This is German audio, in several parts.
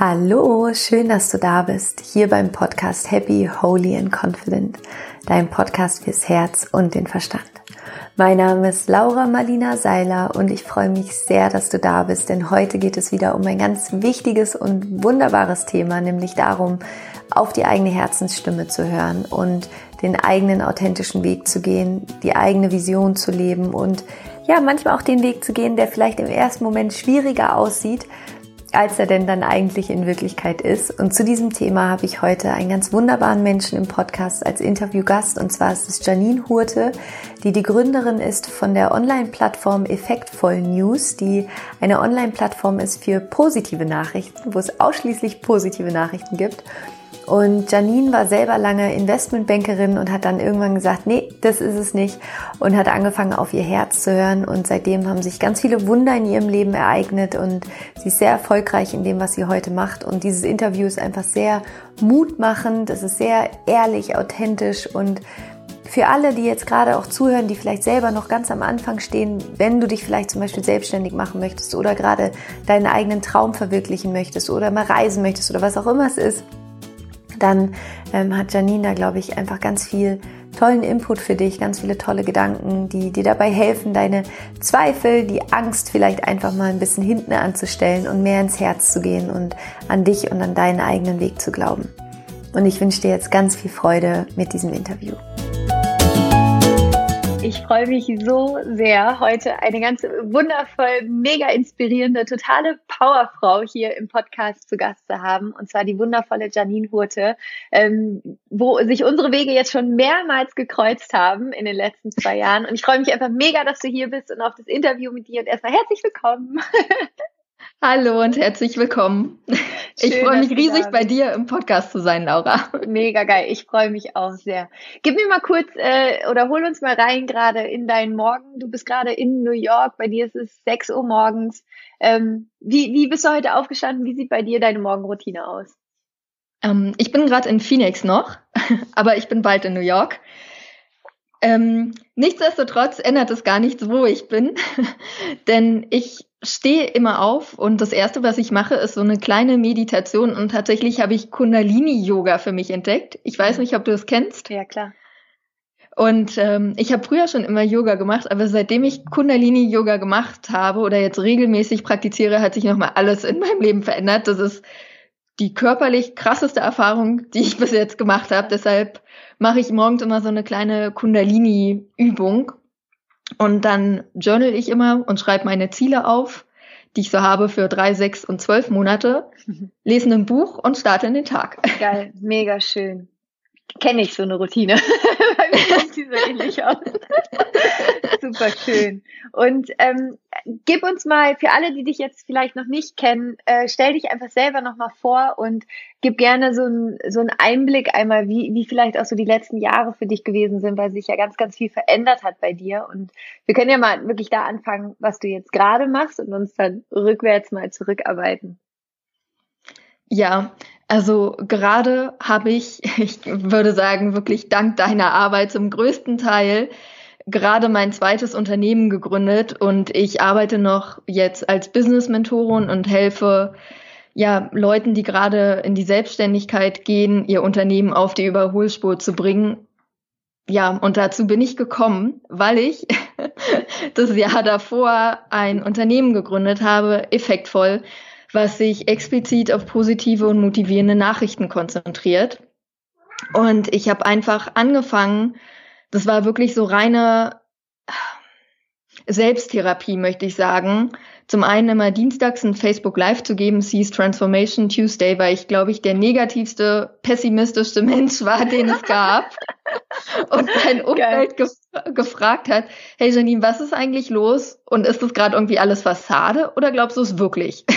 Hallo, schön, dass du da bist, hier beim Podcast Happy, Holy and Confident, dein Podcast fürs Herz und den Verstand. Mein Name ist Laura Marlina Seiler und ich freue mich sehr, dass du da bist, denn heute geht es wieder um ein ganz wichtiges und wunderbares Thema, nämlich darum, auf die eigene Herzensstimme zu hören und den eigenen authentischen Weg zu gehen, die eigene Vision zu leben und ja, manchmal auch den Weg zu gehen, der vielleicht im ersten Moment schwieriger aussieht, als er denn dann eigentlich in Wirklichkeit ist. Und zu diesem Thema habe ich heute einen ganz wunderbaren Menschen im Podcast als Interviewgast. Und zwar ist es Janine Hurte, die die Gründerin ist von der Online-Plattform Effektvoll News, die eine Online-Plattform ist für positive Nachrichten, wo es ausschließlich positive Nachrichten gibt. Und Janine war selber lange Investmentbankerin und hat dann irgendwann gesagt, nee, das ist es nicht. Und hat angefangen auf ihr Herz zu hören. Und seitdem haben sich ganz viele Wunder in ihrem Leben ereignet. Und sie ist sehr erfolgreich in dem, was sie heute macht. Und dieses Interview ist einfach sehr mutmachend, es ist sehr ehrlich, authentisch. Und für alle, die jetzt gerade auch zuhören, die vielleicht selber noch ganz am Anfang stehen, wenn du dich vielleicht zum Beispiel selbstständig machen möchtest oder gerade deinen eigenen Traum verwirklichen möchtest oder mal reisen möchtest oder was auch immer es ist, dann ähm, hat Janine da, glaube ich, einfach ganz viel tollen Input für dich, ganz viele tolle Gedanken, die dir dabei helfen, deine Zweifel, die Angst vielleicht einfach mal ein bisschen hinten anzustellen und mehr ins Herz zu gehen und an dich und an deinen eigenen Weg zu glauben. Und ich wünsche dir jetzt ganz viel Freude mit diesem Interview. Ich freue mich so sehr, heute eine ganz wundervoll, mega inspirierende, totale Powerfrau hier im Podcast zu Gast zu haben. Und zwar die wundervolle Janine Hurte, ähm, wo sich unsere Wege jetzt schon mehrmals gekreuzt haben in den letzten zwei Jahren. Und ich freue mich einfach mega, dass du hier bist und auf das Interview mit dir. Und erstmal herzlich willkommen. Hallo und herzlich willkommen. Schön, ich freue mich riesig, bei dir im Podcast zu sein, Laura. Mega geil. Ich freue mich auch sehr. Gib mir mal kurz äh, oder hol uns mal rein gerade in deinen Morgen. Du bist gerade in New York. Bei dir ist es 6 Uhr morgens. Ähm, wie, wie bist du heute aufgestanden? Wie sieht bei dir deine Morgenroutine aus? Ähm, ich bin gerade in Phoenix noch, aber ich bin bald in New York. Ähm, nichtsdestotrotz ändert es gar nichts, wo ich bin, denn ich stehe immer auf und das erste, was ich mache, ist so eine kleine Meditation und tatsächlich habe ich Kundalini-Yoga für mich entdeckt. Ich weiß nicht, ob du es kennst. Ja, klar. Und ähm, ich habe früher schon immer Yoga gemacht, aber seitdem ich Kundalini-Yoga gemacht habe oder jetzt regelmäßig praktiziere, hat sich nochmal alles in meinem Leben verändert. Das ist die körperlich krasseste Erfahrung, die ich bis jetzt gemacht habe. Deshalb mache ich morgens immer so eine kleine Kundalini-Übung und dann journal ich immer und schreibe meine Ziele auf, die ich so habe für drei, sechs und zwölf Monate, lese ein Buch und starte in den Tag. Geil, mega schön. Kenne ich so eine Routine. Bei mir sieht die so ähnlich aus. Super schön. Und ähm, gib uns mal, für alle, die dich jetzt vielleicht noch nicht kennen, äh, stell dich einfach selber nochmal vor und gib gerne so, ein, so einen Einblick einmal, wie, wie vielleicht auch so die letzten Jahre für dich gewesen sind, weil sich ja ganz, ganz viel verändert hat bei dir. Und wir können ja mal wirklich da anfangen, was du jetzt gerade machst und uns dann rückwärts mal zurückarbeiten. Ja, also gerade habe ich, ich würde sagen, wirklich dank deiner Arbeit zum größten Teil gerade mein zweites Unternehmen gegründet und ich arbeite noch jetzt als Business-Mentorin und helfe ja Leuten, die gerade in die Selbstständigkeit gehen, ihr Unternehmen auf die Überholspur zu bringen. Ja, und dazu bin ich gekommen, weil ich das Jahr davor ein Unternehmen gegründet habe, effektvoll, was sich explizit auf positive und motivierende Nachrichten konzentriert. Und ich habe einfach angefangen, das war wirklich so reine Selbsttherapie, möchte ich sagen. Zum einen immer dienstags ein Facebook Live zu geben, Seas Transformation Tuesday, weil ich, glaube ich, der negativste, pessimistischste Mensch war, den es gab. und mein Umfeld gef gefragt hat, hey Janine, was ist eigentlich los? Und ist das gerade irgendwie alles Fassade oder glaubst du es wirklich?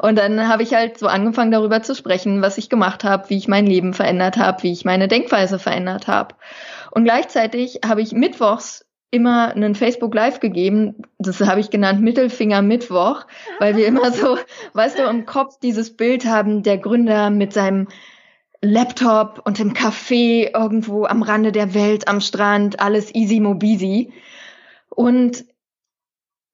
Und dann habe ich halt so angefangen darüber zu sprechen, was ich gemacht habe, wie ich mein Leben verändert habe, wie ich meine Denkweise verändert habe. Und gleichzeitig habe ich mittwochs immer einen Facebook Live gegeben. Das habe ich genannt Mittelfinger Mittwoch, weil wir immer so, weißt du, im Kopf dieses Bild haben, der Gründer mit seinem Laptop und im Café irgendwo am Rande der Welt, am Strand, alles easy mobisi. Und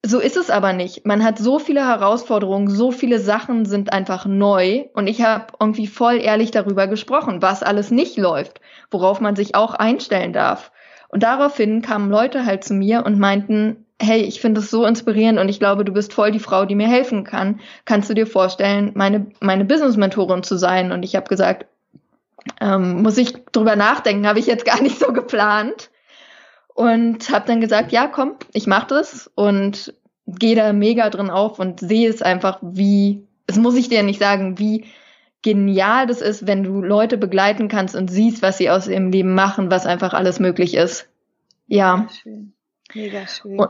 so ist es aber nicht. Man hat so viele Herausforderungen, so viele Sachen sind einfach neu und ich habe irgendwie voll ehrlich darüber gesprochen, was alles nicht läuft, worauf man sich auch einstellen darf. Und daraufhin kamen Leute halt zu mir und meinten, hey, ich finde es so inspirierend und ich glaube, du bist voll die Frau, die mir helfen kann. Kannst du dir vorstellen, meine, meine Business-Mentorin zu sein? Und ich habe gesagt, ähm, muss ich drüber nachdenken, habe ich jetzt gar nicht so geplant. Und habe dann gesagt, ja, komm, ich mache das und gehe da mega drin auf und sehe es einfach, wie, es muss ich dir nicht sagen, wie genial das ist, wenn du Leute begleiten kannst und siehst, was sie aus ihrem Leben machen, was einfach alles möglich ist. Ja. Schön. Mega schön. Und,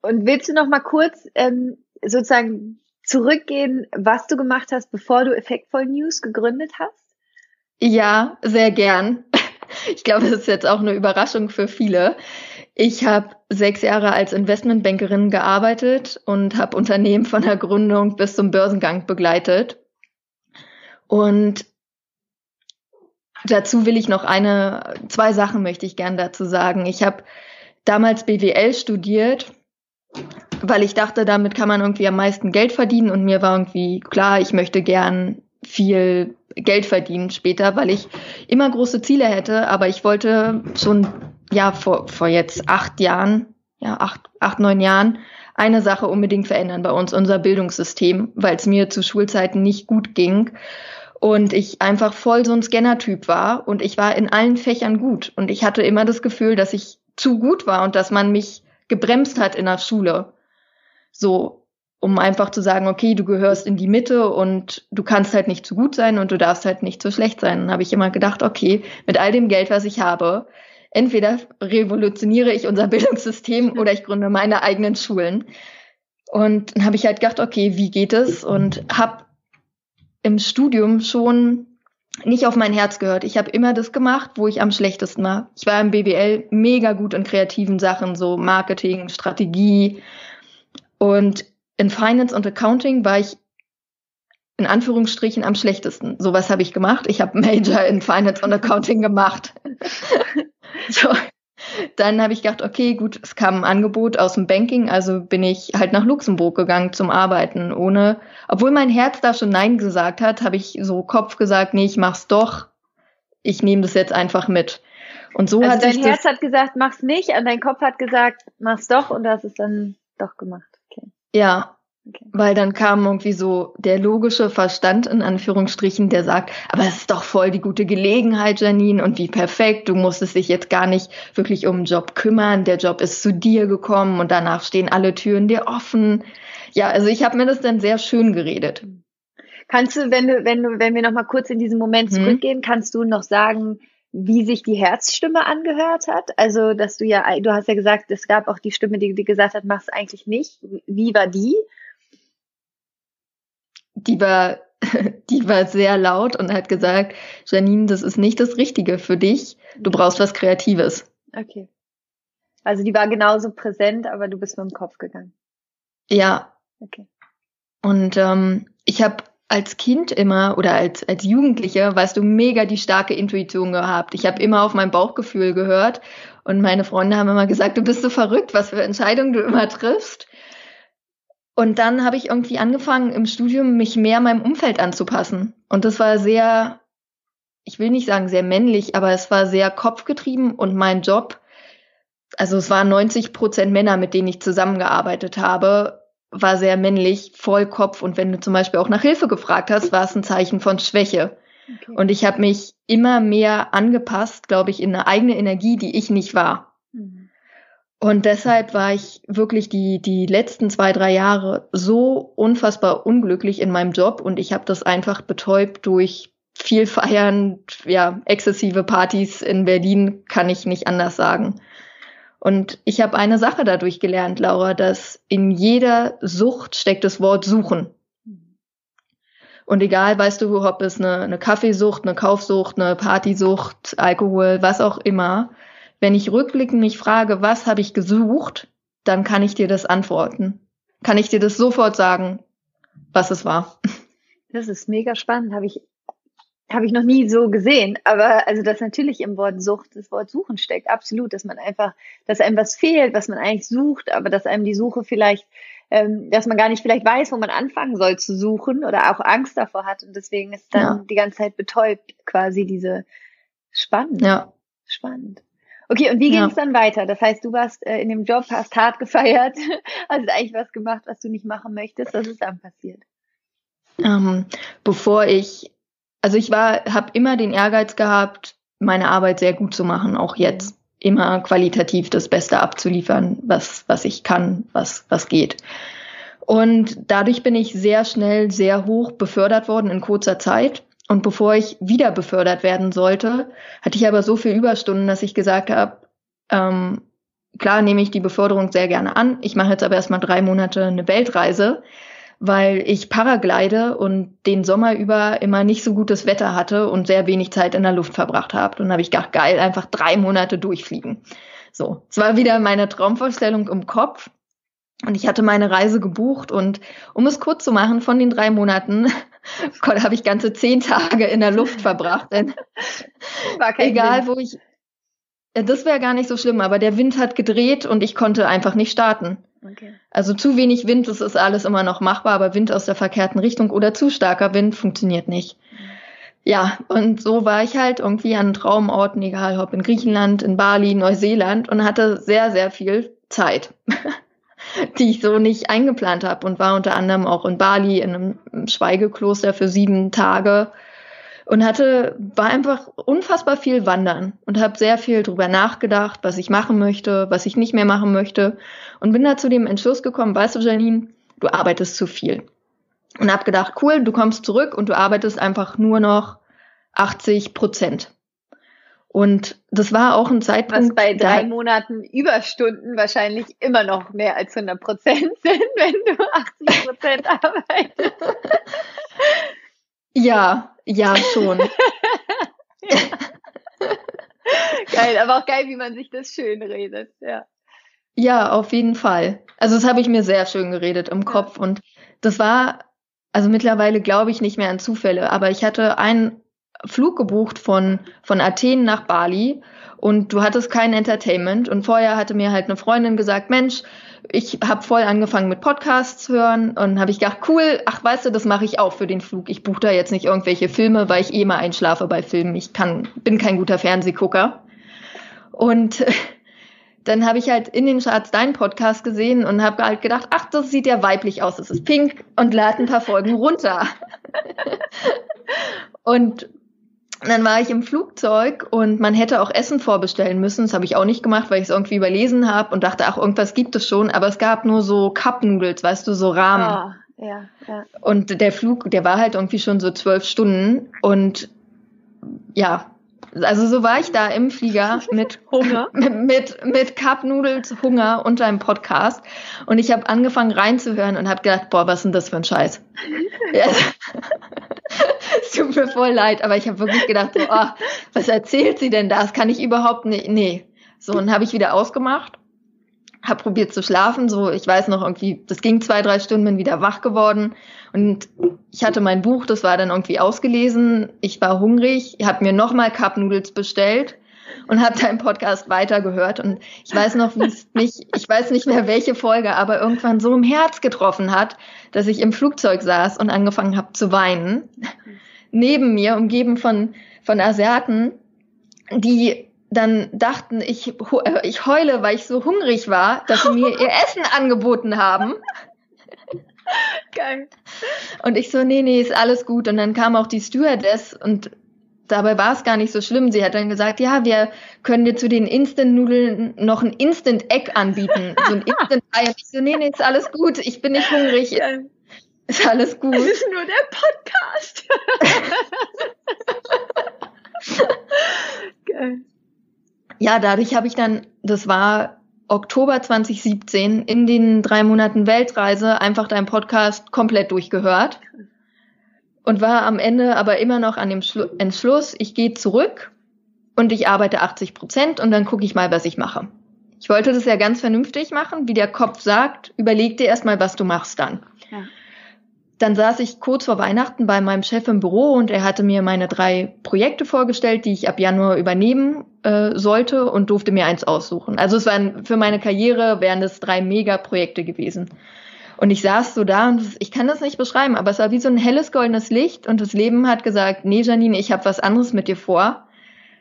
und willst du noch mal kurz ähm, sozusagen zurückgehen, was du gemacht hast, bevor du Effektvoll News gegründet hast? Ja, sehr gern. Ich glaube, das ist jetzt auch eine Überraschung für viele. Ich habe sechs Jahre als Investmentbankerin gearbeitet und habe Unternehmen von der Gründung bis zum Börsengang begleitet. Und dazu will ich noch eine, zwei Sachen möchte ich gern dazu sagen. Ich habe damals BWL studiert, weil ich dachte, damit kann man irgendwie am meisten Geld verdienen. Und mir war irgendwie klar, ich möchte gern viel Geld verdienen später, weil ich immer große Ziele hätte, aber ich wollte schon, ja, vor, vor jetzt acht Jahren, ja, acht, acht, neun Jahren, eine Sache unbedingt verändern bei uns, unser Bildungssystem, weil es mir zu Schulzeiten nicht gut ging und ich einfach voll so ein Scanner-Typ war und ich war in allen Fächern gut und ich hatte immer das Gefühl, dass ich zu gut war und dass man mich gebremst hat in der Schule. So, um einfach zu sagen, okay, du gehörst in die Mitte und du kannst halt nicht zu gut sein und du darfst halt nicht zu schlecht sein. Dann habe ich immer gedacht, okay, mit all dem Geld, was ich habe, entweder revolutioniere ich unser Bildungssystem oder ich gründe meine eigenen Schulen. Und dann habe ich halt gedacht, okay, wie geht es? Und habe im Studium schon nicht auf mein Herz gehört. Ich habe immer das gemacht, wo ich am schlechtesten war. Ich war im BWL mega gut in kreativen Sachen, so Marketing, Strategie. Und in Finance und Accounting war ich in Anführungsstrichen am schlechtesten. Sowas habe ich gemacht. Ich habe Major in Finance und Accounting gemacht. so. Dann habe ich gedacht, okay, gut, es kam ein Angebot aus dem Banking, also bin ich halt nach Luxemburg gegangen zum Arbeiten, ohne, obwohl mein Herz da schon Nein gesagt hat, habe ich so Kopf gesagt, nee, ich mach's doch. Ich nehme das jetzt einfach mit. Und so also hat dein sich Herz das, hat gesagt, mach's nicht, und dein Kopf hat gesagt, mach's doch, und du hast es dann doch gemacht. Okay. ja, okay. Weil dann kam irgendwie so der logische Verstand in Anführungsstrichen, der sagt, aber es ist doch voll die gute Gelegenheit, Janine, und wie perfekt, du musstest dich jetzt gar nicht wirklich um den Job kümmern, der Job ist zu dir gekommen und danach stehen alle Türen dir offen. Ja, also ich habe mir das dann sehr schön geredet. Kannst du, wenn du, wenn du, wenn wir noch mal kurz in diesen Moment Hm. zurückgehen, kannst du noch sagen, wie sich die Herzstimme angehört hat? Also, dass du ja, du hast ja gesagt, es gab auch die Stimme, die, die gesagt hat, mach's eigentlich nicht. Wie war die? Die war, die war sehr laut und hat gesagt, Janine, das ist nicht das Richtige für dich. Du brauchst was Kreatives. Okay. Also die war genauso präsent, aber du bist mit dem Kopf gegangen. Ja, Okay. Und ähm, ich habe als Kind immer oder als, als Jugendliche, weißt du, mega die starke Intuition gehabt. Ich habe immer auf mein Bauchgefühl gehört und meine Freunde haben immer gesagt, du bist so verrückt, was für Entscheidungen du immer triffst. Und dann habe ich irgendwie angefangen im Studium mich mehr meinem Umfeld anzupassen. Und das war sehr, ich will nicht sagen sehr männlich, aber es war sehr kopfgetrieben und mein Job, also es waren 90 Prozent Männer, mit denen ich zusammengearbeitet habe, war sehr männlich, voll Kopf. Und wenn du zum Beispiel auch nach Hilfe gefragt hast, war es ein Zeichen von Schwäche. okay. Und ich habe mich immer mehr angepasst, glaube ich, in eine eigene Energie, die ich nicht war. Und deshalb war ich wirklich die, die letzten zwei, drei Jahre so unfassbar unglücklich in meinem Job und ich habe das einfach betäubt durch viel Feiern, ja, exzessive Partys in Berlin, kann ich nicht anders sagen. Und ich habe eine Sache dadurch gelernt, Laura, dass in jeder Sucht steckt das Wort suchen. Und egal, weißt du, ob es eine, eine Kaffeesucht, eine Kaufsucht, eine Partysucht, Alkohol, was auch immer, wenn ich rückblickend mich frage, was habe ich gesucht, dann kann ich dir das antworten. Kann ich dir das sofort sagen, was es war. Das ist mega spannend. Habe ich habe ich noch nie so gesehen. Aber also, dass natürlich im Wort Sucht das Wort Suchen steckt, absolut, dass man einfach, dass einem was fehlt, was man eigentlich sucht, aber dass einem die Suche vielleicht, ähm, dass man gar nicht vielleicht weiß, wo man anfangen soll zu suchen oder auch Angst davor hat und deswegen ist dann ja. die ganze Zeit betäubt quasi diese spannend. Ja. Spannend. Okay, und wie ging es ja. dann weiter? Das heißt, du warst äh, in dem Job, hast hart gefeiert, hast eigentlich was gemacht, was du nicht machen möchtest. Was ist dann passiert? Ähm, bevor ich also ich war, habe immer den Ehrgeiz gehabt, meine Arbeit sehr gut zu machen, auch jetzt immer qualitativ das Beste abzuliefern, was was ich kann, was was geht. Und dadurch bin ich sehr schnell sehr hoch befördert worden in kurzer Zeit. Und bevor ich wieder befördert werden sollte, hatte ich aber so viel Überstunden, dass ich gesagt habe, ähm, klar nehme ich die Beförderung sehr gerne an. Ich mache jetzt aber erstmal drei Monate eine Weltreise, weil ich Paraglide und den Sommer über immer nicht so gutes Wetter hatte und sehr wenig Zeit in der Luft verbracht habe. Und habe ich gedacht, geil, einfach drei Monate durchfliegen. So, es war wieder meine Traumvorstellung im Kopf. Und ich hatte meine Reise gebucht und um es kurz zu machen, von den drei Monaten habe ich ganze zehn Tage in der Luft verbracht. Denn egal, Wind. wo ich, das wäre gar nicht so schlimm, aber der Wind hat gedreht und ich konnte einfach nicht starten. Okay. Also zu wenig Wind, das ist alles immer noch machbar, aber Wind aus der verkehrten Richtung oder zu starker Wind funktioniert nicht. Ja, und so war ich halt irgendwie an Traumorten, egal ob in Griechenland, in Bali, Neuseeland und hatte sehr, sehr viel Zeit, die ich so nicht eingeplant habe und war unter anderem auch in Bali in einem Schweigekloster für sieben Tage und hatte war einfach unfassbar viel wandern und habe sehr viel drüber nachgedacht, was ich machen möchte, was ich nicht mehr machen möchte und bin da zu dem Entschluss gekommen, weißt du Janine, du arbeitest zu viel. Und habe gedacht, cool, du kommst zurück und du arbeitest einfach nur noch 80 Prozent. Und das war auch ein Zeitpunkt. Was bei drei Monaten Überstunden wahrscheinlich immer noch mehr als 100 Prozent sind, wenn du 80 Prozent arbeitest. Ja, ja, schon. geil, aber auch geil, wie man sich das schön redet, ja. Ja, auf jeden Fall. Also das habe ich mir sehr schön geredet im Kopf ja. und das war, also mittlerweile glaube ich nicht mehr an Zufälle, aber ich hatte einen Flug gebucht von, von Athen nach Bali und du hattest kein Entertainment und vorher hatte mir halt eine Freundin gesagt, Mensch, ich habe voll angefangen mit Podcasts hören und habe ich gedacht, cool, ach weißt du, das mache ich auch für den Flug. Ich buche da jetzt nicht irgendwelche Filme, weil ich eh mal einschlafe bei Filmen. Ich kann, bin kein guter Fernsehgucker. Und dann habe ich halt in den Charts deinen Podcast gesehen und habe halt gedacht, ach, das sieht ja weiblich aus, es ist pink und lade ein paar Folgen runter. und und dann war ich im Flugzeug und man hätte auch Essen vorbestellen müssen. Das habe ich auch nicht gemacht, weil ich es irgendwie überlesen habe und dachte, ach, irgendwas gibt es schon. Aber es gab nur so Cup-Noodles, weißt du, so Rahmen. Oh, ja, ja. Und der Flug, der war halt irgendwie schon so zwölf Stunden. Und ja, also so war ich da im Flieger mit Hunger, mit, mit, mit Cup Noodles, Hunger und einem Podcast. Und ich habe angefangen reinzuhören und habe gedacht, boah, was ist denn das für ein Scheiß? es tut mir voll leid, aber ich habe wirklich gedacht, so, oh, was erzählt sie denn da? Das kann ich überhaupt nicht. Nee. So, und habe ich wieder ausgemacht, habe probiert zu schlafen. So, ich weiß noch irgendwie, das ging zwei, drei Stunden, bin wieder wach geworden. Und ich hatte mein Buch, das war dann irgendwie ausgelesen. Ich war hungrig, habe mir nochmal Cup Noodles bestellt und habe deinen Podcast weitergehört. Und ich weiß noch, wie es mich, ich weiß nicht mehr welche Folge, aber irgendwann so im Herz getroffen hat, dass ich im Flugzeug saß und angefangen habe zu weinen. Neben mir, umgeben von, von Asiaten, die dann dachten, ich, ich heule, weil ich so hungrig war, dass sie mir ihr Essen angeboten haben. Geil. Und ich so, nee, nee, ist alles gut. Und dann kam auch die Stewardess und dabei war es gar nicht so schlimm. Sie hat dann gesagt, ja, wir können dir zu den Instant-Nudeln noch ein Instant-Egg anbieten. So ein Instant-Ei. Ich so, nee, nee, ist alles gut. Ich bin nicht hungrig. Ja. Ist alles gut. Es ist nur der Podcast. Geil. Ja, dadurch habe ich dann, das war Oktober 2017 in den drei Monaten Weltreise einfach deinen Podcast komplett durchgehört und war am Ende aber immer noch an dem Schlu Entschluss, ich gehe zurück und ich arbeite 80 Prozent und dann gucke ich mal, was ich mache. Ich wollte das ja ganz vernünftig machen, wie der Kopf sagt, überleg dir erstmal, was du machst dann. Ja. dann saß ich kurz vor Weihnachten bei meinem Chef im Büro und er hatte mir meine drei Projekte vorgestellt, die ich ab Januar übernehmen äh, sollte und durfte mir eins aussuchen. Also es waren für meine Karriere wären es drei Mega-Projekte gewesen. Und ich saß so da und ich kann das nicht beschreiben, aber es war wie so ein helles goldenes Licht und das Leben hat gesagt, nee Janine, ich habe was anderes mit dir vor,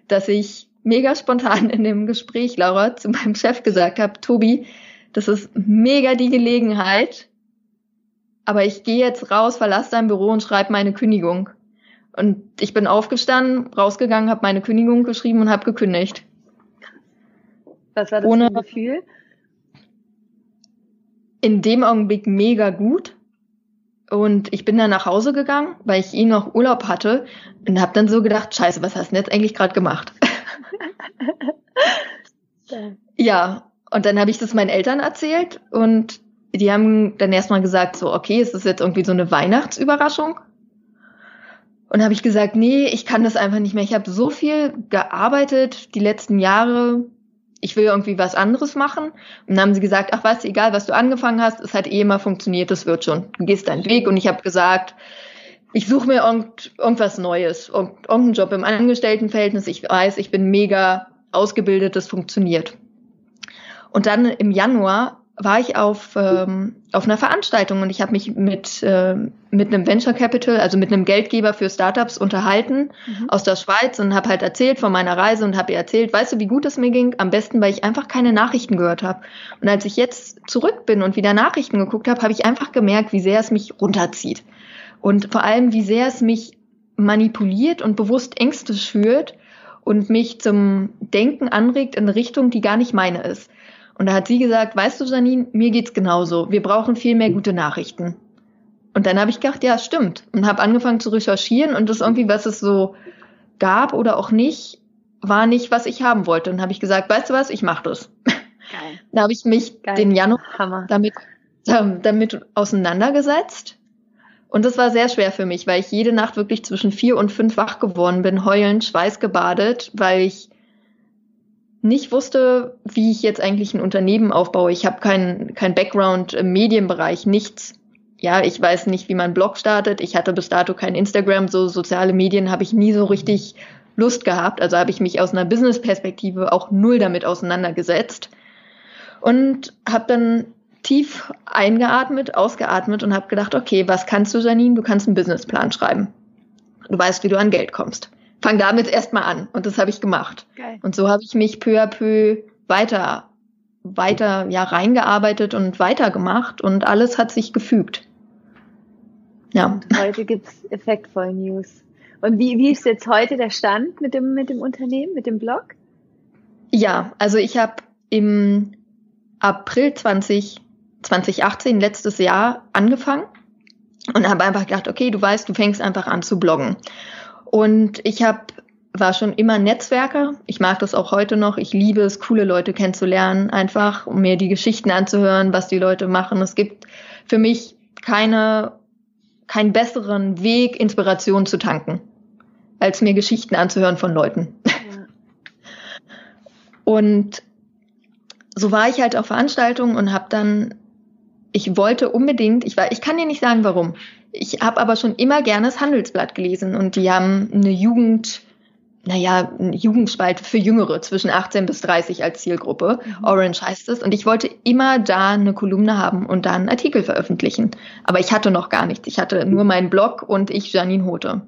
dass ich mega spontan in dem Gespräch, Laura, zu meinem Chef gesagt habe, Tobi, das ist mega die Gelegenheit, aber ich gehe jetzt raus, verlasse dein Büro und schreibe meine Kündigung. Und ich bin aufgestanden, rausgegangen, habe meine Kündigung geschrieben und habe gekündigt. Was war das Ohne, für ein Gefühl? In dem Augenblick mega gut. Und ich bin dann nach Hause gegangen, weil ich eh noch Urlaub hatte und habe dann so gedacht, scheiße, was hast du denn jetzt eigentlich gerade gemacht? ja, und dann habe ich das meinen Eltern erzählt und die haben dann erstmal gesagt, so, okay, ist das jetzt irgendwie so eine Weihnachtsüberraschung? Und habe ich gesagt, nee, ich kann das einfach nicht mehr. Ich habe so viel gearbeitet die letzten Jahre. Ich will irgendwie was anderes machen. Und dann haben sie gesagt, ach was, egal, was du angefangen hast, es hat eh immer funktioniert, das wird schon. Du gehst deinen Weg. Und ich habe gesagt, ich suche mir irgend, irgendwas Neues, irgendeinen Job im Angestelltenverhältnis. Ich weiß, ich bin mega ausgebildet, das funktioniert. Und dann im Januar war ich auf, ähm, auf einer Veranstaltung und ich habe mich mit, äh, mit einem Venture Capital, also mit einem Geldgeber für Startups unterhalten mhm. aus der Schweiz und habe halt erzählt von meiner Reise und habe ihr erzählt, weißt du, wie gut es mir ging? Am besten, weil ich einfach keine Nachrichten gehört habe. Und als ich jetzt zurück bin und wieder Nachrichten geguckt habe, habe ich einfach gemerkt, wie sehr es mich runterzieht. Und vor allem, wie sehr es mich manipuliert und bewusst Ängste schürt und mich zum Denken anregt in eine Richtung, die gar nicht meine ist. Und da hat sie gesagt, weißt du, Janine, mir geht's genauso. Wir brauchen viel mehr gute Nachrichten. Und dann habe ich gedacht, ja, stimmt. Und habe angefangen zu recherchieren und das irgendwie, was es so gab oder auch nicht, war nicht, was ich haben wollte. Und habe ich gesagt, weißt du was, ich mache das. Geil. Da habe ich mich Geil. den Januar Hammer. damit, ähm, damit auseinandergesetzt. Und das war sehr schwer für mich, weil ich jede Nacht wirklich zwischen vier und fünf wach geworden bin, heulend, schweißgebadet, weil ich nicht wusste, wie ich jetzt eigentlich ein Unternehmen aufbaue. Ich habe keinen kein Background im Medienbereich, nichts. Ja, ich weiß nicht, wie man Blog startet. Ich hatte bis dato kein Instagram, so soziale Medien habe ich nie so richtig Lust gehabt. Also habe ich mich aus einer Business-Perspektive auch null damit auseinandergesetzt und habe dann tief eingeatmet, ausgeatmet und habe gedacht, okay, was kannst du, Janine? Du kannst einen Businessplan schreiben. Du weißt, wie du an Geld kommst fang damit erstmal an. Und das habe ich gemacht. Geil. Und so habe ich mich peu à peu weiter, weiter, ja, reingearbeitet und weitergemacht und alles hat sich gefügt. Ja. Und heute gibt's effektvoll News. Und wie, wie ist jetzt heute der Stand mit dem, mit dem Unternehmen, mit dem Blog? Ja, also ich habe im April 20, 2018, letztes Jahr, angefangen und habe einfach gedacht, okay, du weißt, du fängst einfach an zu bloggen. Und ich habe war schon immer Netzwerker. Ich mag das auch heute noch. Ich liebe es, coole Leute kennenzulernen, einfach um mir die Geschichten anzuhören, was die Leute machen. Es gibt für mich keine, keinen besseren Weg, Inspiration zu tanken, als mir Geschichten anzuhören von Leuten. Ja. Und so war ich halt auf Veranstaltungen und habe dann, ich wollte unbedingt, ich war, ich kann dir nicht sagen, warum. Ich habe aber schon immer gerne das Handelsblatt gelesen und die haben eine Jugend, naja, eine Jugendspalte für Jüngere zwischen 18 bis 30 als Zielgruppe. Mhm. Orange heißt es. Und ich wollte immer da eine Kolumne haben und da einen Artikel veröffentlichen. Aber ich hatte noch gar nichts. Ich hatte nur meinen Blog und ich Janine Hote.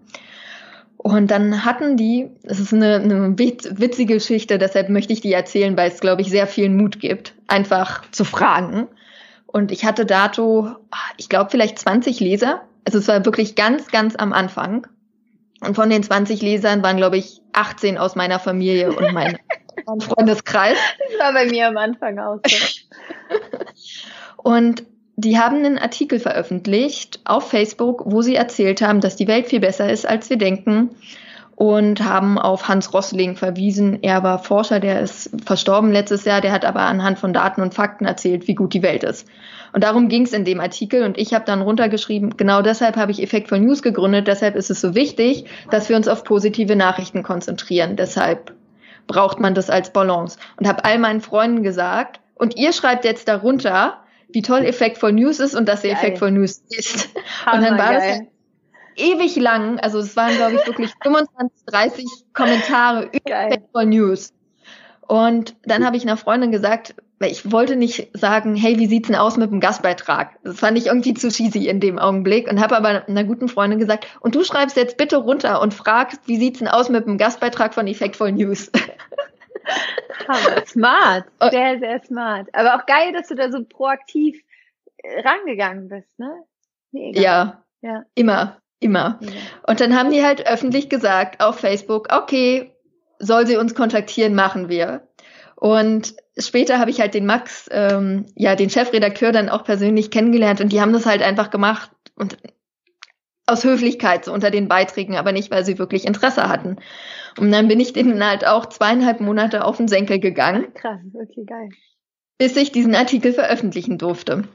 Und dann hatten die, es ist eine, eine witzige Geschichte, deshalb möchte ich die erzählen, weil es, glaube ich, sehr viel Mut gibt, einfach zu fragen. Und ich hatte dato, ich glaube, vielleicht 20 Leser also es war wirklich ganz, ganz am Anfang. Und von den 20 Lesern waren, glaube ich, 18 aus meiner Familie und mein Freundeskreis. Das war bei mir am Anfang auch so. und die haben einen Artikel veröffentlicht auf Facebook, wo sie erzählt haben, dass die Welt viel besser ist, als wir denken und haben auf Hans Rossling verwiesen. Er war Forscher, der ist verstorben letztes Jahr, der hat aber anhand von Daten und Fakten erzählt, wie gut die Welt ist. Und darum ging es in dem Artikel und ich habe dann runtergeschrieben, genau deshalb habe ich Effektvoll News gegründet, deshalb ist es so wichtig, dass wir uns auf positive Nachrichten konzentrieren. Deshalb braucht man das als Balance. Und habe all meinen Freunden gesagt, und ihr schreibt jetzt darunter, wie toll Effectful News ist und dass sie Effectful News ist. und dann war das ewig lang, also es waren, glaube ich, wirklich 25, 30 Kommentare über. Effectful News. Und dann habe ich einer Freundin gesagt, weil ich wollte nicht sagen, hey, wie sieht's denn aus mit dem Gastbeitrag? Das fand ich irgendwie zu cheesy in dem Augenblick und habe aber einer guten Freundin gesagt, und du schreibst jetzt bitte runter und fragst, wie sieht's denn aus mit dem Gastbeitrag von Effectful News? Hammer. Smart. Sehr, sehr smart. Aber auch geil, dass du da so proaktiv äh, rangegangen bist, ne? Mega. Ja. Ja. Immer. Immer. Ja. Und dann haben die halt öffentlich gesagt auf Facebook, okay, soll sie uns kontaktieren, machen wir. Und später habe ich halt den Max, ähm, ja, den Chefredakteur dann auch persönlich kennengelernt und die haben das halt einfach gemacht und aus Höflichkeit so unter den Beiträgen, aber nicht, weil sie wirklich Interesse hatten. Und dann bin ich denen halt auch zweieinhalb Monate auf den Senkel gegangen. Krass, okay, geil. Bis ich diesen Artikel veröffentlichen durfte.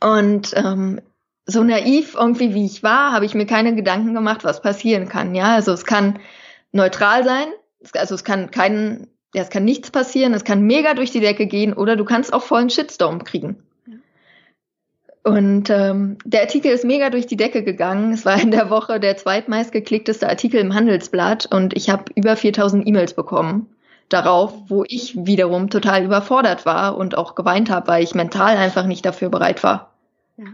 Und ähm, so naiv irgendwie wie ich war, habe ich mir keine Gedanken gemacht, was passieren kann. Ja, also es kann neutral sein, also es kann keinen, ja, es kann nichts passieren, es kann mega durch die Decke gehen oder du kannst auch vollen Shitstorm kriegen. Und ähm, der Artikel ist mega durch die Decke gegangen. Es war in der Woche der zweitmeist geklickteste Artikel im Handelsblatt und ich habe über 4000 E-Mails bekommen darauf, wo ich wiederum total überfordert war und auch geweint habe, weil ich mental einfach nicht dafür bereit war. Ja.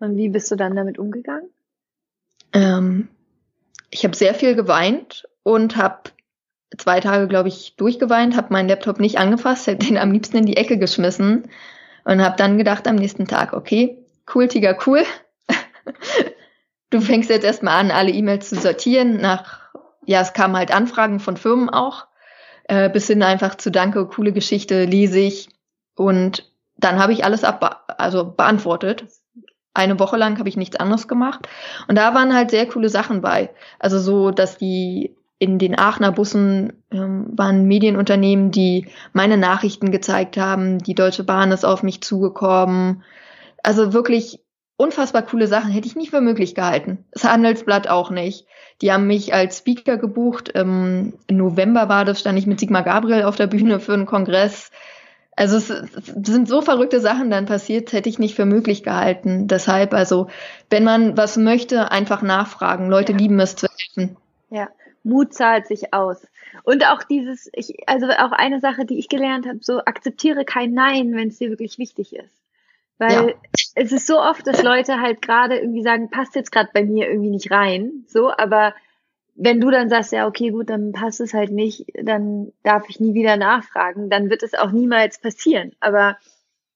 Und wie bist du dann damit umgegangen? Ähm, ich habe sehr viel geweint und habe zwei Tage, glaube ich, durchgeweint, habe meinen Laptop nicht angefasst, hätte den am liebsten in die Ecke geschmissen und habe dann gedacht am nächsten Tag, okay, cool, Tiger, cool. du fängst jetzt erstmal an, alle E-Mails zu sortieren nach, ja, es kamen halt Anfragen von Firmen auch, äh, bis hin einfach zu Danke, coole Geschichte, lese ich. Und dann habe ich alles ab, also beantwortet. Eine Woche lang habe ich nichts anderes gemacht. Und da waren halt sehr coole Sachen bei. Also so, dass die in den Aachener Bussen ähm, waren Medienunternehmen, die meine Nachrichten gezeigt haben. Die Deutsche Bahn ist auf mich zugekommen. Also wirklich unfassbar coole Sachen hätte ich nicht für möglich gehalten. Das Handelsblatt auch nicht. Die haben mich als Speaker gebucht. Im November war das, stand ich mit Sigmar Gabriel auf der Bühne für einen Kongress. Also es, es sind so verrückte Sachen dann passiert, hätte ich nicht für möglich gehalten. Deshalb, also, wenn man was möchte, einfach nachfragen. Leute ja. lieben es zu helfen. Ja, Mut zahlt sich aus. Und auch dieses, ich, also auch eine Sache, die ich gelernt habe, so akzeptiere kein Nein, wenn es dir wirklich wichtig ist. Weil ja. es ist so oft, dass Leute halt gerade irgendwie sagen, passt jetzt gerade bei mir irgendwie nicht rein. So, aber wenn du dann sagst, ja, okay, gut, dann passt es halt nicht, dann darf ich nie wieder nachfragen, dann wird es auch niemals passieren. Aber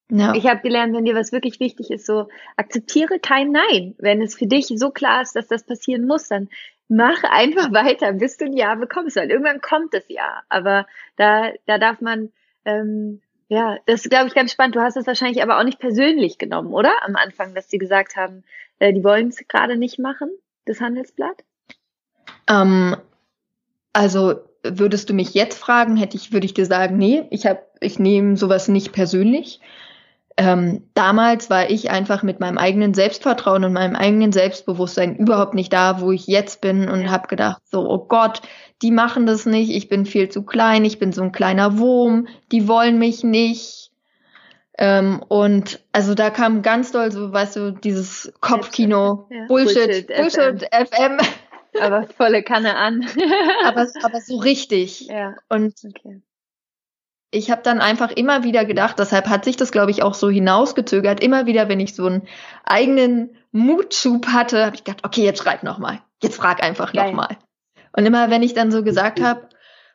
ja. ich habe gelernt, wenn dir was wirklich wichtig ist, so akzeptiere kein Nein. Wenn es für dich so klar ist, dass das passieren muss, dann mach einfach weiter, bis du ein Ja bekommst. Weil irgendwann kommt das Ja. Aber da, da darf man, ähm, ja, das ist, glaube ich, ganz spannend. Du hast es wahrscheinlich aber auch nicht persönlich genommen, oder? Am Anfang, dass sie gesagt haben, äh, die wollen es gerade nicht machen, das Handelsblatt? Ähm, also würdest du mich jetzt fragen, hätte ich, würde ich dir sagen, nee, ich habe, ich nehme sowas nicht persönlich ähm, damals war ich einfach mit meinem eigenen Selbstvertrauen und meinem eigenen Selbstbewusstsein überhaupt nicht da, wo ich jetzt bin und habe gedacht, so, oh Gott, die machen das nicht, ich bin viel zu klein, ich bin so ein kleiner Wurm, die wollen mich nicht. Ähm, und also da kam ganz doll so, weißt du, dieses Kopfkino, ja. Bullshit, Bullshit, Bullshit FM. FM. Aber volle Kanne an. aber, aber so richtig. Ja. Und okay ich habe dann einfach immer wieder gedacht, deshalb hat sich das, glaube ich, auch so hinausgezögert. Immer wieder, wenn ich so einen eigenen Mutschub hatte, habe ich gedacht, okay, jetzt schreib noch mal, jetzt frag einfach Geil. noch mal. Und immer, wenn ich dann so gesagt habe,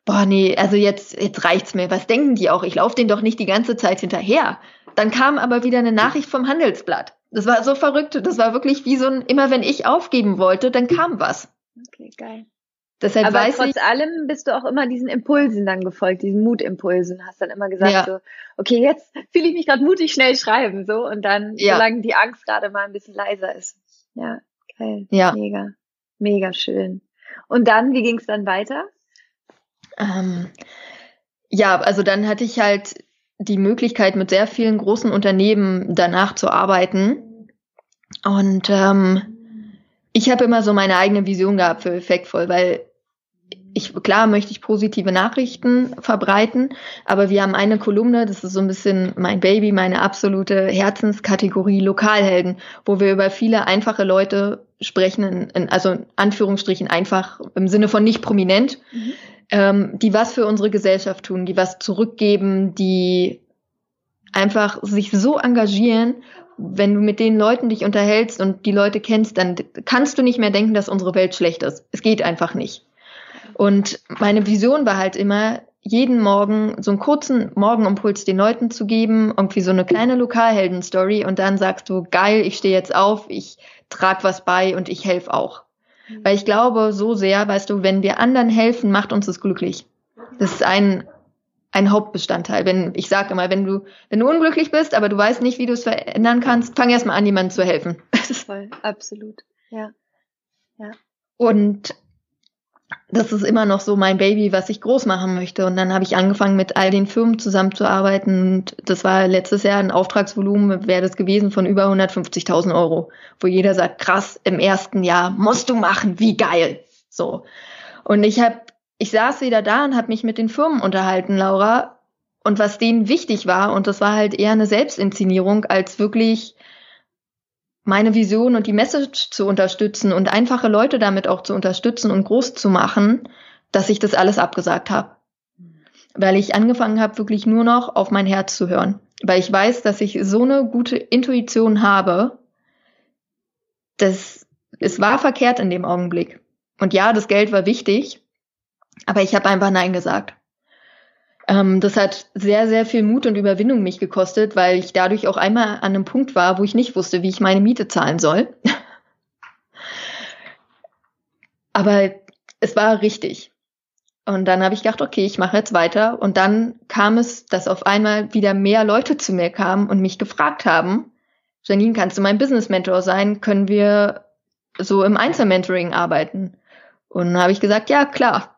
boah, nee, also jetzt jetzt reicht's mir. Was denken die auch? Ich laufe denen doch nicht die ganze Zeit hinterher. Dann kam aber wieder eine Nachricht vom Handelsblatt. Das war so verrückt. Das war wirklich wie so ein, immer wenn ich aufgeben wollte, dann kam was. Okay, geil. Deshalb Aber trotz ich, allem bist du auch immer diesen Impulsen dann gefolgt, diesen Mutimpulsen. Hast dann immer gesagt ja. so, okay, jetzt fühle ich mich gerade mutig, schnell schreiben so und dann, ja. solange die Angst gerade mal ein bisschen leiser ist. Ja, geil. Ja. Mega, mega schön. Und dann, wie ging es dann weiter? Ähm, ja, also dann hatte ich halt die Möglichkeit, mit sehr vielen großen Unternehmen danach zu arbeiten. Und ähm, ich habe immer so meine eigene Vision gehabt für Effektvoll, weil ich, klar möchte ich positive Nachrichten verbreiten, aber wir haben eine Kolumne, das ist so ein bisschen mein Baby, meine absolute Herzenskategorie Lokalhelden, wo wir über viele einfache Leute sprechen, in, in, also in Anführungsstrichen einfach im Sinne von nicht prominent, mhm. ähm, die was für unsere Gesellschaft tun, die was zurückgeben, die einfach sich so engagieren wenn du mit den Leuten dich unterhältst und die Leute kennst, dann kannst du nicht mehr denken, dass unsere Welt schlecht ist. Es geht einfach nicht. Und meine Vision war halt immer, jeden Morgen so einen kurzen Morgenimpuls den Leuten zu geben, irgendwie so eine kleine Lokalhelden-Story und dann sagst du, geil, ich stehe jetzt auf, ich trag was bei und ich helfe auch. Mhm. Weil ich glaube so sehr, weißt du, wenn wir anderen helfen, macht uns das glücklich. Das ist ein ein Hauptbestandteil. Wenn ich sage immer, wenn du wenn du unglücklich bist, aber du weißt nicht, wie du es verändern kannst, fang erst mal an, jemandem zu helfen. Voll, absolut. Ja. Ja. Und das ist immer noch so mein Baby, was ich groß machen möchte. Und dann habe ich angefangen, mit all den Firmen zusammenzuarbeiten. Und das war letztes Jahr ein Auftragsvolumen, wäre das gewesen von über 150.000 Euro, wo jeder sagt, krass, im ersten Jahr musst du machen, wie geil. So. Und ich habe ich saß wieder da und habe mich mit den Firmen unterhalten, Laura, und was denen wichtig war, und das war halt eher eine Selbstinszenierung, als wirklich meine Vision und die Message zu unterstützen und einfache Leute damit auch zu unterstützen und groß zu machen, dass ich das alles abgesagt habe. Weil ich angefangen habe, wirklich nur noch auf mein Herz zu hören. Weil ich weiß, dass ich so eine gute Intuition habe, dass es war verkehrt in dem Augenblick. Und ja, das Geld war wichtig, aber ich habe einfach Nein gesagt. Ähm, das hat sehr, sehr viel Mut und Überwindung mich gekostet, weil ich dadurch auch einmal an einem Punkt war, wo ich nicht wusste, wie ich meine Miete zahlen soll. Aber es war richtig. Und dann habe ich gedacht, okay, ich mache jetzt weiter. Und dann kam es, dass auf einmal wieder mehr Leute zu mir kamen und mich gefragt haben, Janine, kannst du mein Business Mentor sein? Können wir so im Einzelmentoring arbeiten? Und dann habe ich gesagt, ja, klar.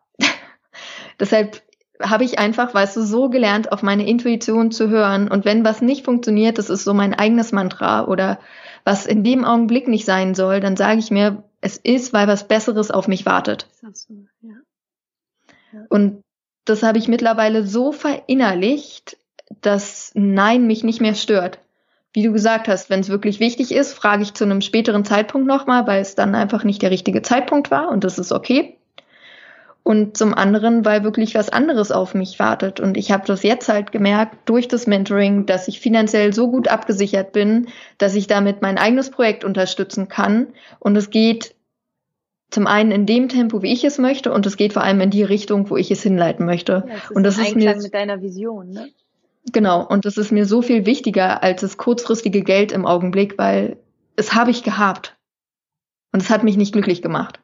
Deshalb habe ich einfach, weißt du, so gelernt, auf meine Intuition zu hören. Und wenn was nicht funktioniert, das ist so mein eigenes Mantra oder was in dem Augenblick nicht sein soll, dann sage ich mir, es ist, weil was Besseres auf mich wartet. Ja. Ja. Und das habe ich mittlerweile so verinnerlicht, dass Nein mich nicht mehr stört. Wie du gesagt hast, wenn es wirklich wichtig ist, frage ich zu einem späteren Zeitpunkt nochmal, weil es dann einfach nicht der richtige Zeitpunkt war und das ist okay und zum anderen, weil wirklich was anderes auf mich wartet. Und ich habe das jetzt halt gemerkt durch das Mentoring, dass ich finanziell so gut abgesichert bin, dass ich damit mein eigenes Projekt unterstützen kann. Und es geht zum einen in dem Tempo, wie ich es möchte, und es geht vor allem in die Richtung, wo ich es hinleiten möchte. Ja, das und das ist mir mit deiner Vision, ne? Genau. Und das ist mir so viel wichtiger als das kurzfristige Geld im Augenblick, weil es habe ich gehabt. Und es hat mich nicht glücklich gemacht.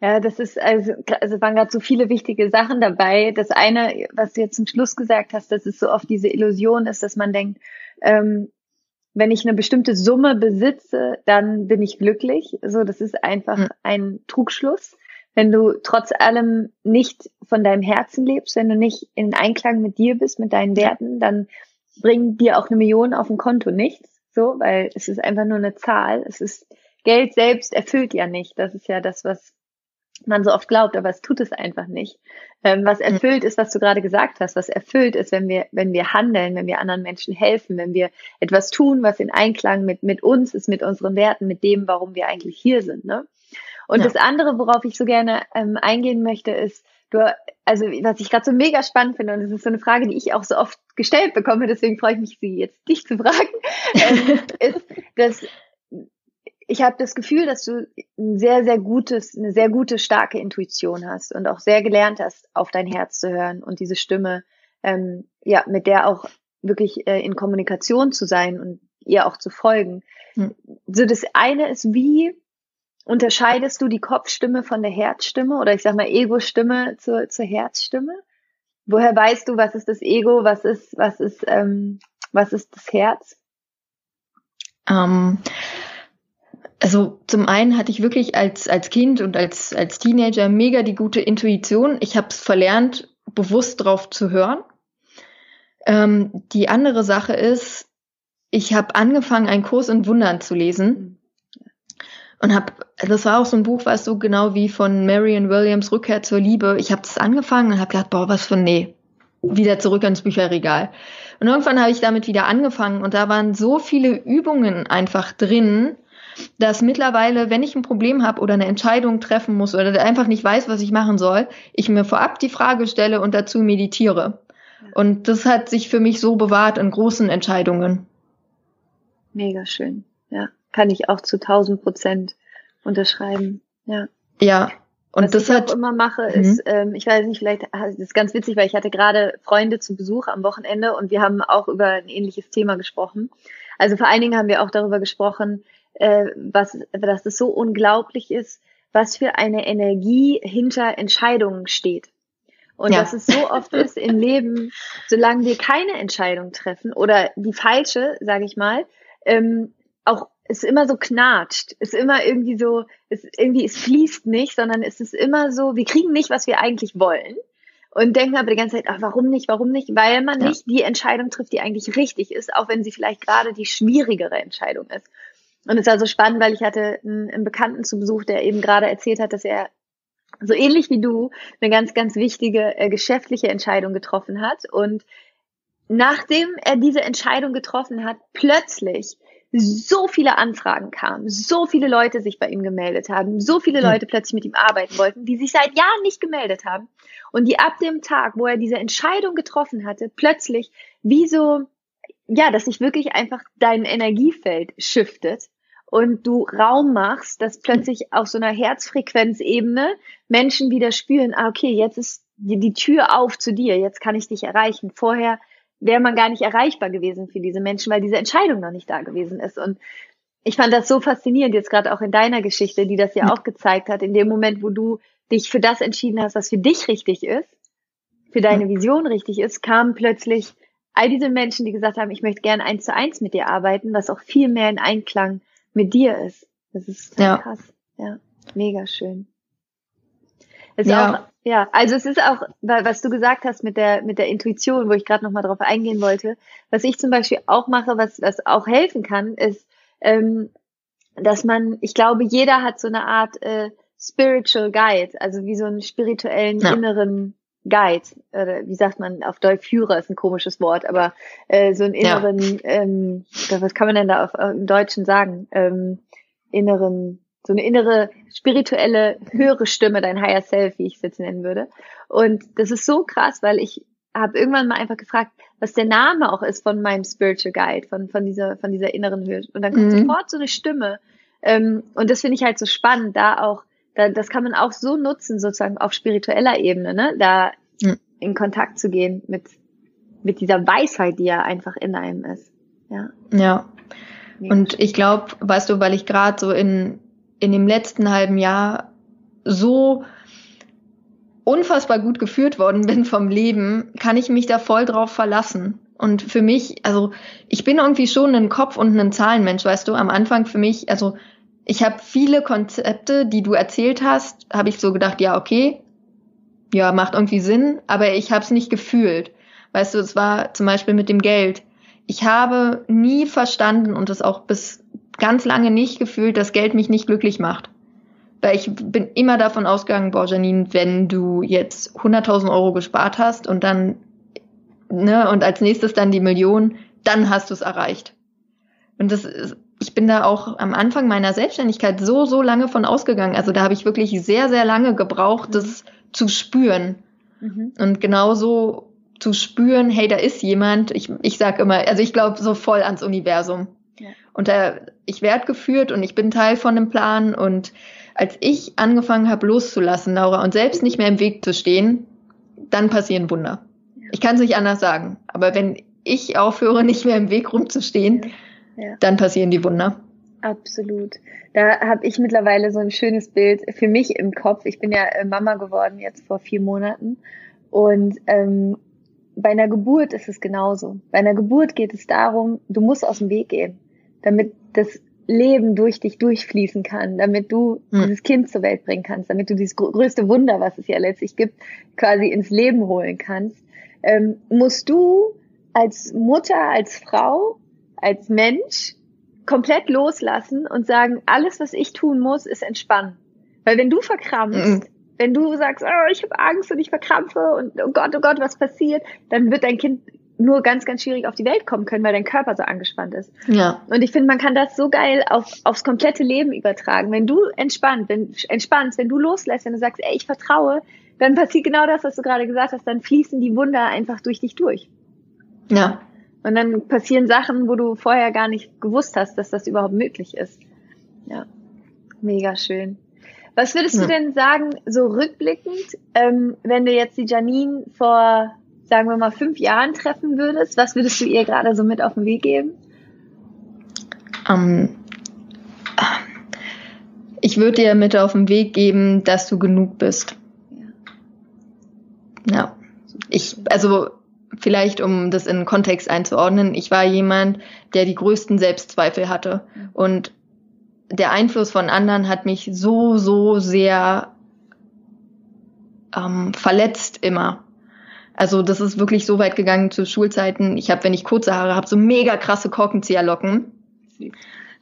Ja, das ist, also, also waren gerade so viele wichtige Sachen dabei. Das eine, was du jetzt zum Schluss gesagt hast, dass es so oft diese Illusion ist, dass man denkt, ähm, wenn ich eine bestimmte Summe besitze, dann bin ich glücklich. So, das ist einfach mhm. ein Trugschluss. Wenn du trotz allem nicht von deinem Herzen lebst, wenn du nicht in Einklang mit dir bist, mit deinen Werten, dann bringt dir auch eine Million auf dem Konto nichts. So, weil es ist einfach nur eine Zahl. Es ist Geld selbst erfüllt ja nicht. Das ist ja das, was man so oft glaubt, aber es tut es einfach nicht. Ähm, was erfüllt ist, was du gerade gesagt hast, was erfüllt ist, wenn wir, wenn wir handeln, wenn wir anderen Menschen helfen, wenn wir etwas tun, was in Einklang mit, mit uns ist, mit unseren Werten, mit dem, warum wir eigentlich hier sind. Ne? Und ja. das andere, worauf ich so gerne ähm, eingehen möchte, ist, du, also was ich gerade so mega spannend finde, und das ist so eine Frage, die ich auch so oft gestellt bekomme, deswegen freue ich mich, sie jetzt dich zu fragen, ähm, ist, dass ich habe das Gefühl, dass du ein sehr, sehr gutes, eine sehr gute, starke Intuition hast und auch sehr gelernt hast, auf dein Herz zu hören und diese Stimme, ähm, ja, mit der auch wirklich äh, in Kommunikation zu sein und ihr auch zu folgen. Hm. So das eine ist, wie unterscheidest du die Kopfstimme von der Herzstimme oder ich sag mal Ego-Stimme zur, zur Herzstimme? Woher weißt du, was ist das Ego, was ist, was ist, ähm, was ist das Herz? Um ähm, also zum einen hatte ich wirklich als, als Kind und als, als Teenager mega die gute Intuition. Ich habe es verlernt, bewusst drauf zu hören. Ähm, die andere Sache ist, ich habe angefangen, einen Kurs in Wundern zu lesen. und hab, das war auch so ein Buch, was so genau wie von Marion Williams Rückkehr zur Liebe. Ich habe das angefangen und habe gedacht, boah, was für nee, wieder zurück ins Bücherregal. Und irgendwann habe ich damit wieder angefangen und da waren so viele Übungen einfach drin, dass mittlerweile, wenn ich ein Problem habe oder eine Entscheidung treffen muss oder einfach nicht weiß, was ich machen soll, ich mir vorab die Frage stelle und dazu meditiere. Und das hat sich für mich so bewahrt in großen Entscheidungen. Mega schön. Ja, kann ich auch zu 1000 Prozent unterschreiben. Ja. Ja. Und Was das ich hat, auch immer mache, mhm. ist, ähm, ich weiß nicht, vielleicht, ah, das ist ganz witzig, weil ich hatte gerade Freunde zu Besuch am Wochenende und wir haben auch über ein ähnliches Thema gesprochen. Also vor allen Dingen haben wir auch darüber gesprochen, äh, was, dass es so unglaublich ist, was für eine Energie hinter Entscheidungen steht. Und ja. dass es so oft ist im Leben, solange wir keine Entscheidung treffen oder die falsche, sage ich mal, ähm, auch es immer so knatscht, ist immer irgendwie so, es irgendwie es fließt nicht, sondern es ist immer so, wir kriegen nicht, was wir eigentlich wollen und denken aber die ganze Zeit, ach, warum nicht, warum nicht, weil man ja. nicht die Entscheidung trifft, die eigentlich richtig ist, auch wenn sie vielleicht gerade die schwierigere Entscheidung ist. Und es war so spannend, weil ich hatte einen, Bekannten zu Besuch, der eben gerade erzählt hat, dass er so ähnlich wie du eine ganz, ganz wichtige äh, geschäftliche Entscheidung getroffen hat. Und nachdem er diese Entscheidung getroffen hat, plötzlich so viele Anfragen kamen, so viele Leute sich bei ihm gemeldet haben, so viele Leute plötzlich mit ihm arbeiten wollten, die sich seit Jahren nicht gemeldet haben und die ab dem Tag, wo er diese Entscheidung getroffen hatte, plötzlich wie so, ja, dass sich wirklich einfach dein Energiefeld shiftet und du Raum machst, dass plötzlich auf so einer Herzfrequenzebene Menschen wieder spüren, ah, okay, jetzt ist die, die Tür auf zu dir, jetzt kann ich dich erreichen. Vorher wäre man gar nicht erreichbar gewesen für diese Menschen, weil diese Entscheidung noch nicht da gewesen ist. Und ich fand das so faszinierend, jetzt gerade auch in deiner Geschichte, die das ja auch gezeigt hat, in dem Moment, wo du dich für das entschieden hast, was für dich richtig ist, für deine Vision richtig ist, kamen plötzlich all diese Menschen, die gesagt haben, ich möchte gerne eins zu eins mit dir arbeiten, was auch viel mehr in Einklang mit dir ist. Das ist ja. krass. Ja, mega schön. Ist ja. Auch, ja, also es ist auch, was du gesagt hast mit der mit der Intuition, wo ich gerade noch mal drauf eingehen wollte. Was ich zum Beispiel auch mache, was was auch helfen kann, ist, ähm, dass man, ich glaube, jeder hat so eine Art äh, Spiritual Guide, also wie so einen spirituellen ja. inneren Guide, oder wie sagt man auf Deutsch, Führer ist ein komisches Wort, aber äh, so einen inneren, ja. ähm, was kann man denn da auf, auf im Deutschen sagen? Ähm, inneren, so eine innere spirituelle höhere Stimme, dein Higher Self, wie ich es jetzt nennen würde. Und das ist so krass, weil ich habe irgendwann mal einfach gefragt, was der Name auch ist von meinem Spiritual Guide, von, von dieser, von dieser inneren Höhe. Und dann kommt mhm. sofort so eine Stimme. Ähm, und das finde ich halt so spannend, da auch da, das kann man auch so nutzen, sozusagen auf spiritueller Ebene, ne? da mhm. in Kontakt zu gehen mit, mit dieser Weisheit, die ja einfach in einem ist. Ja. Ja. Und ich glaube, weißt du, weil ich gerade so in, in dem letzten halben Jahr so unfassbar gut geführt worden bin vom Leben, kann ich mich da voll drauf verlassen. Und für mich, also ich bin irgendwie schon ein Kopf- und ein Zahlenmensch, weißt du, am Anfang für mich, also ich habe viele Konzepte, die du erzählt hast, habe ich so gedacht, ja, okay, ja, macht irgendwie Sinn, aber ich habe es nicht gefühlt. Weißt du, es war zum Beispiel mit dem Geld. Ich habe nie verstanden und es auch bis ganz lange nicht gefühlt, dass Geld mich nicht glücklich macht. Weil ich bin immer davon ausgegangen, boah, Janine, wenn du jetzt 100.000 Euro gespart hast und dann, ne, und als nächstes dann die Million, dann hast du es erreicht. Und das ist, ich bin da auch am Anfang meiner Selbstständigkeit so, so lange von ausgegangen. Also da habe ich wirklich sehr, sehr lange gebraucht, das zu spüren. Mhm. Und genauso zu spüren, hey, da ist jemand. Ich, ich sag immer, also ich glaube so voll ans Universum. Ja. Und da, ich werde geführt und ich bin Teil von einem Plan. Und als ich angefangen habe loszulassen, Laura, und selbst nicht mehr im Weg zu stehen, dann passieren Wunder. Ja. Ich kann es nicht anders sagen. Aber wenn ich aufhöre, nicht mehr im Weg rumzustehen, ja ja. dann passieren die Wunder. Absolut. Da habe ich mittlerweile so ein schönes Bild für mich im Kopf. Ich bin ja äh, Mama geworden jetzt vor vier Monaten. Und ähm, bei einer Geburt ist es genauso. Bei einer Geburt geht es darum, du musst aus dem Weg gehen, damit das Leben durch dich durchfließen kann, damit du hm. dieses Kind zur Welt bringen kannst, damit du dieses größte Wunder, was es ja letztlich gibt, quasi ins Leben holen kannst, ähm, musst du als Mutter, als Frau als Mensch komplett loslassen und sagen, alles, was ich tun muss, ist entspannen. Weil wenn du verkrampfst, mhm. wenn du sagst, oh, ich habe Angst und ich verkrampfe und oh Gott, oh Gott, was passiert, dann wird dein Kind nur ganz, ganz schwierig auf die Welt kommen können, weil dein Körper so angespannt ist. Ja. Und ich finde, man kann das so geil auf, aufs komplette Leben übertragen. Wenn du entspannt, wenn, entspannst, wenn du loslässt, wenn du sagst, ey, ich vertraue, dann passiert genau das, was du gerade gesagt hast, dann fließen die Wunder einfach durch dich durch. Ja. Und dann passieren Sachen, wo du vorher gar nicht gewusst hast, dass das überhaupt möglich ist. Ja. Mega schön. Was würdest ja. du denn sagen, so rückblickend, ähm, wenn du jetzt die Janine vor sagen wir mal, fünf Jahren treffen würdest, was würdest du ihr gerade so mit auf den Weg geben? Um, ich würde dir mit auf den Weg geben, dass du genug bist. Ja. ja. Ich, also vielleicht um das in Kontext einzuordnen, ich war jemand, der die größten Selbstzweifel hatte. Und der Einfluss von anderen hat mich so, so sehr ähm, verletzt immer. Also das ist wirklich so weit gegangen zu Schulzeiten. Ich habe, wenn ich kurze Haare habe, so mega krasse Korkenzieherlocken,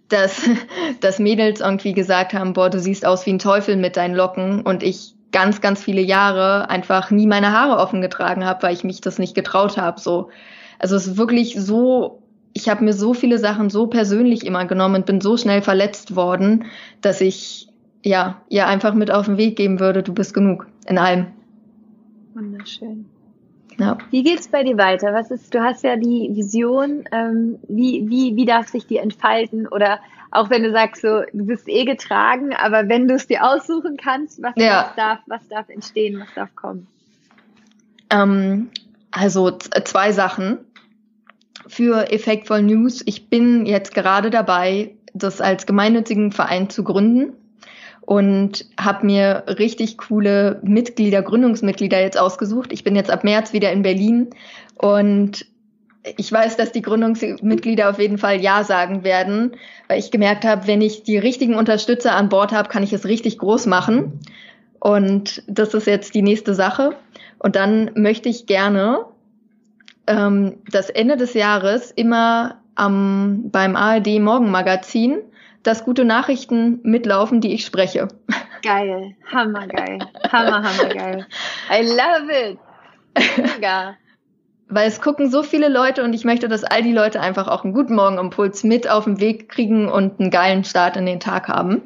dass, dass Mädels irgendwie gesagt haben, boah, du siehst aus wie ein Teufel mit deinen Locken und ich ganz, ganz viele Jahre einfach nie meine Haare offen getragen habe, weil ich mich das nicht getraut habe. So, also es ist wirklich so. Ich habe mir so viele Sachen so persönlich immer genommen und bin so schnell verletzt worden, dass ich ja ihr einfach mit auf den Weg geben würde. Du bist genug in allem. Wunderschön. Ja. Wie geht's bei dir weiter? Was ist, du hast ja die Vision, ähm, wie, wie, wie darf sich die entfalten? Oder auch wenn du sagst, so, du bist eh getragen, aber wenn du es dir aussuchen kannst, was, ja. was, darf, was darf entstehen, was darf kommen? Ähm, also zwei Sachen. Für Effectful News, ich bin jetzt gerade dabei, das als gemeinnützigen Verein zu gründen und habe mir richtig coole Mitglieder, Gründungsmitglieder jetzt ausgesucht. Ich bin jetzt ab März wieder in Berlin und ich weiß, dass die Gründungsmitglieder auf jeden Fall Ja sagen werden, weil ich gemerkt habe, wenn ich die richtigen Unterstützer an Bord habe, kann ich es richtig groß machen. Und das ist jetzt die nächste Sache. Und dann möchte ich gerne ähm, das Ende des Jahres immer am, beim ARD Morgenmagazin dass gute Nachrichten mitlaufen, die ich spreche. Geil, hammergeil, hammer, hammergeil. I love it. Mega. Weil es gucken so viele Leute und ich möchte, dass all die Leute einfach auch einen guten Morgenimpuls mit auf den Weg kriegen und einen geilen Start in den Tag haben.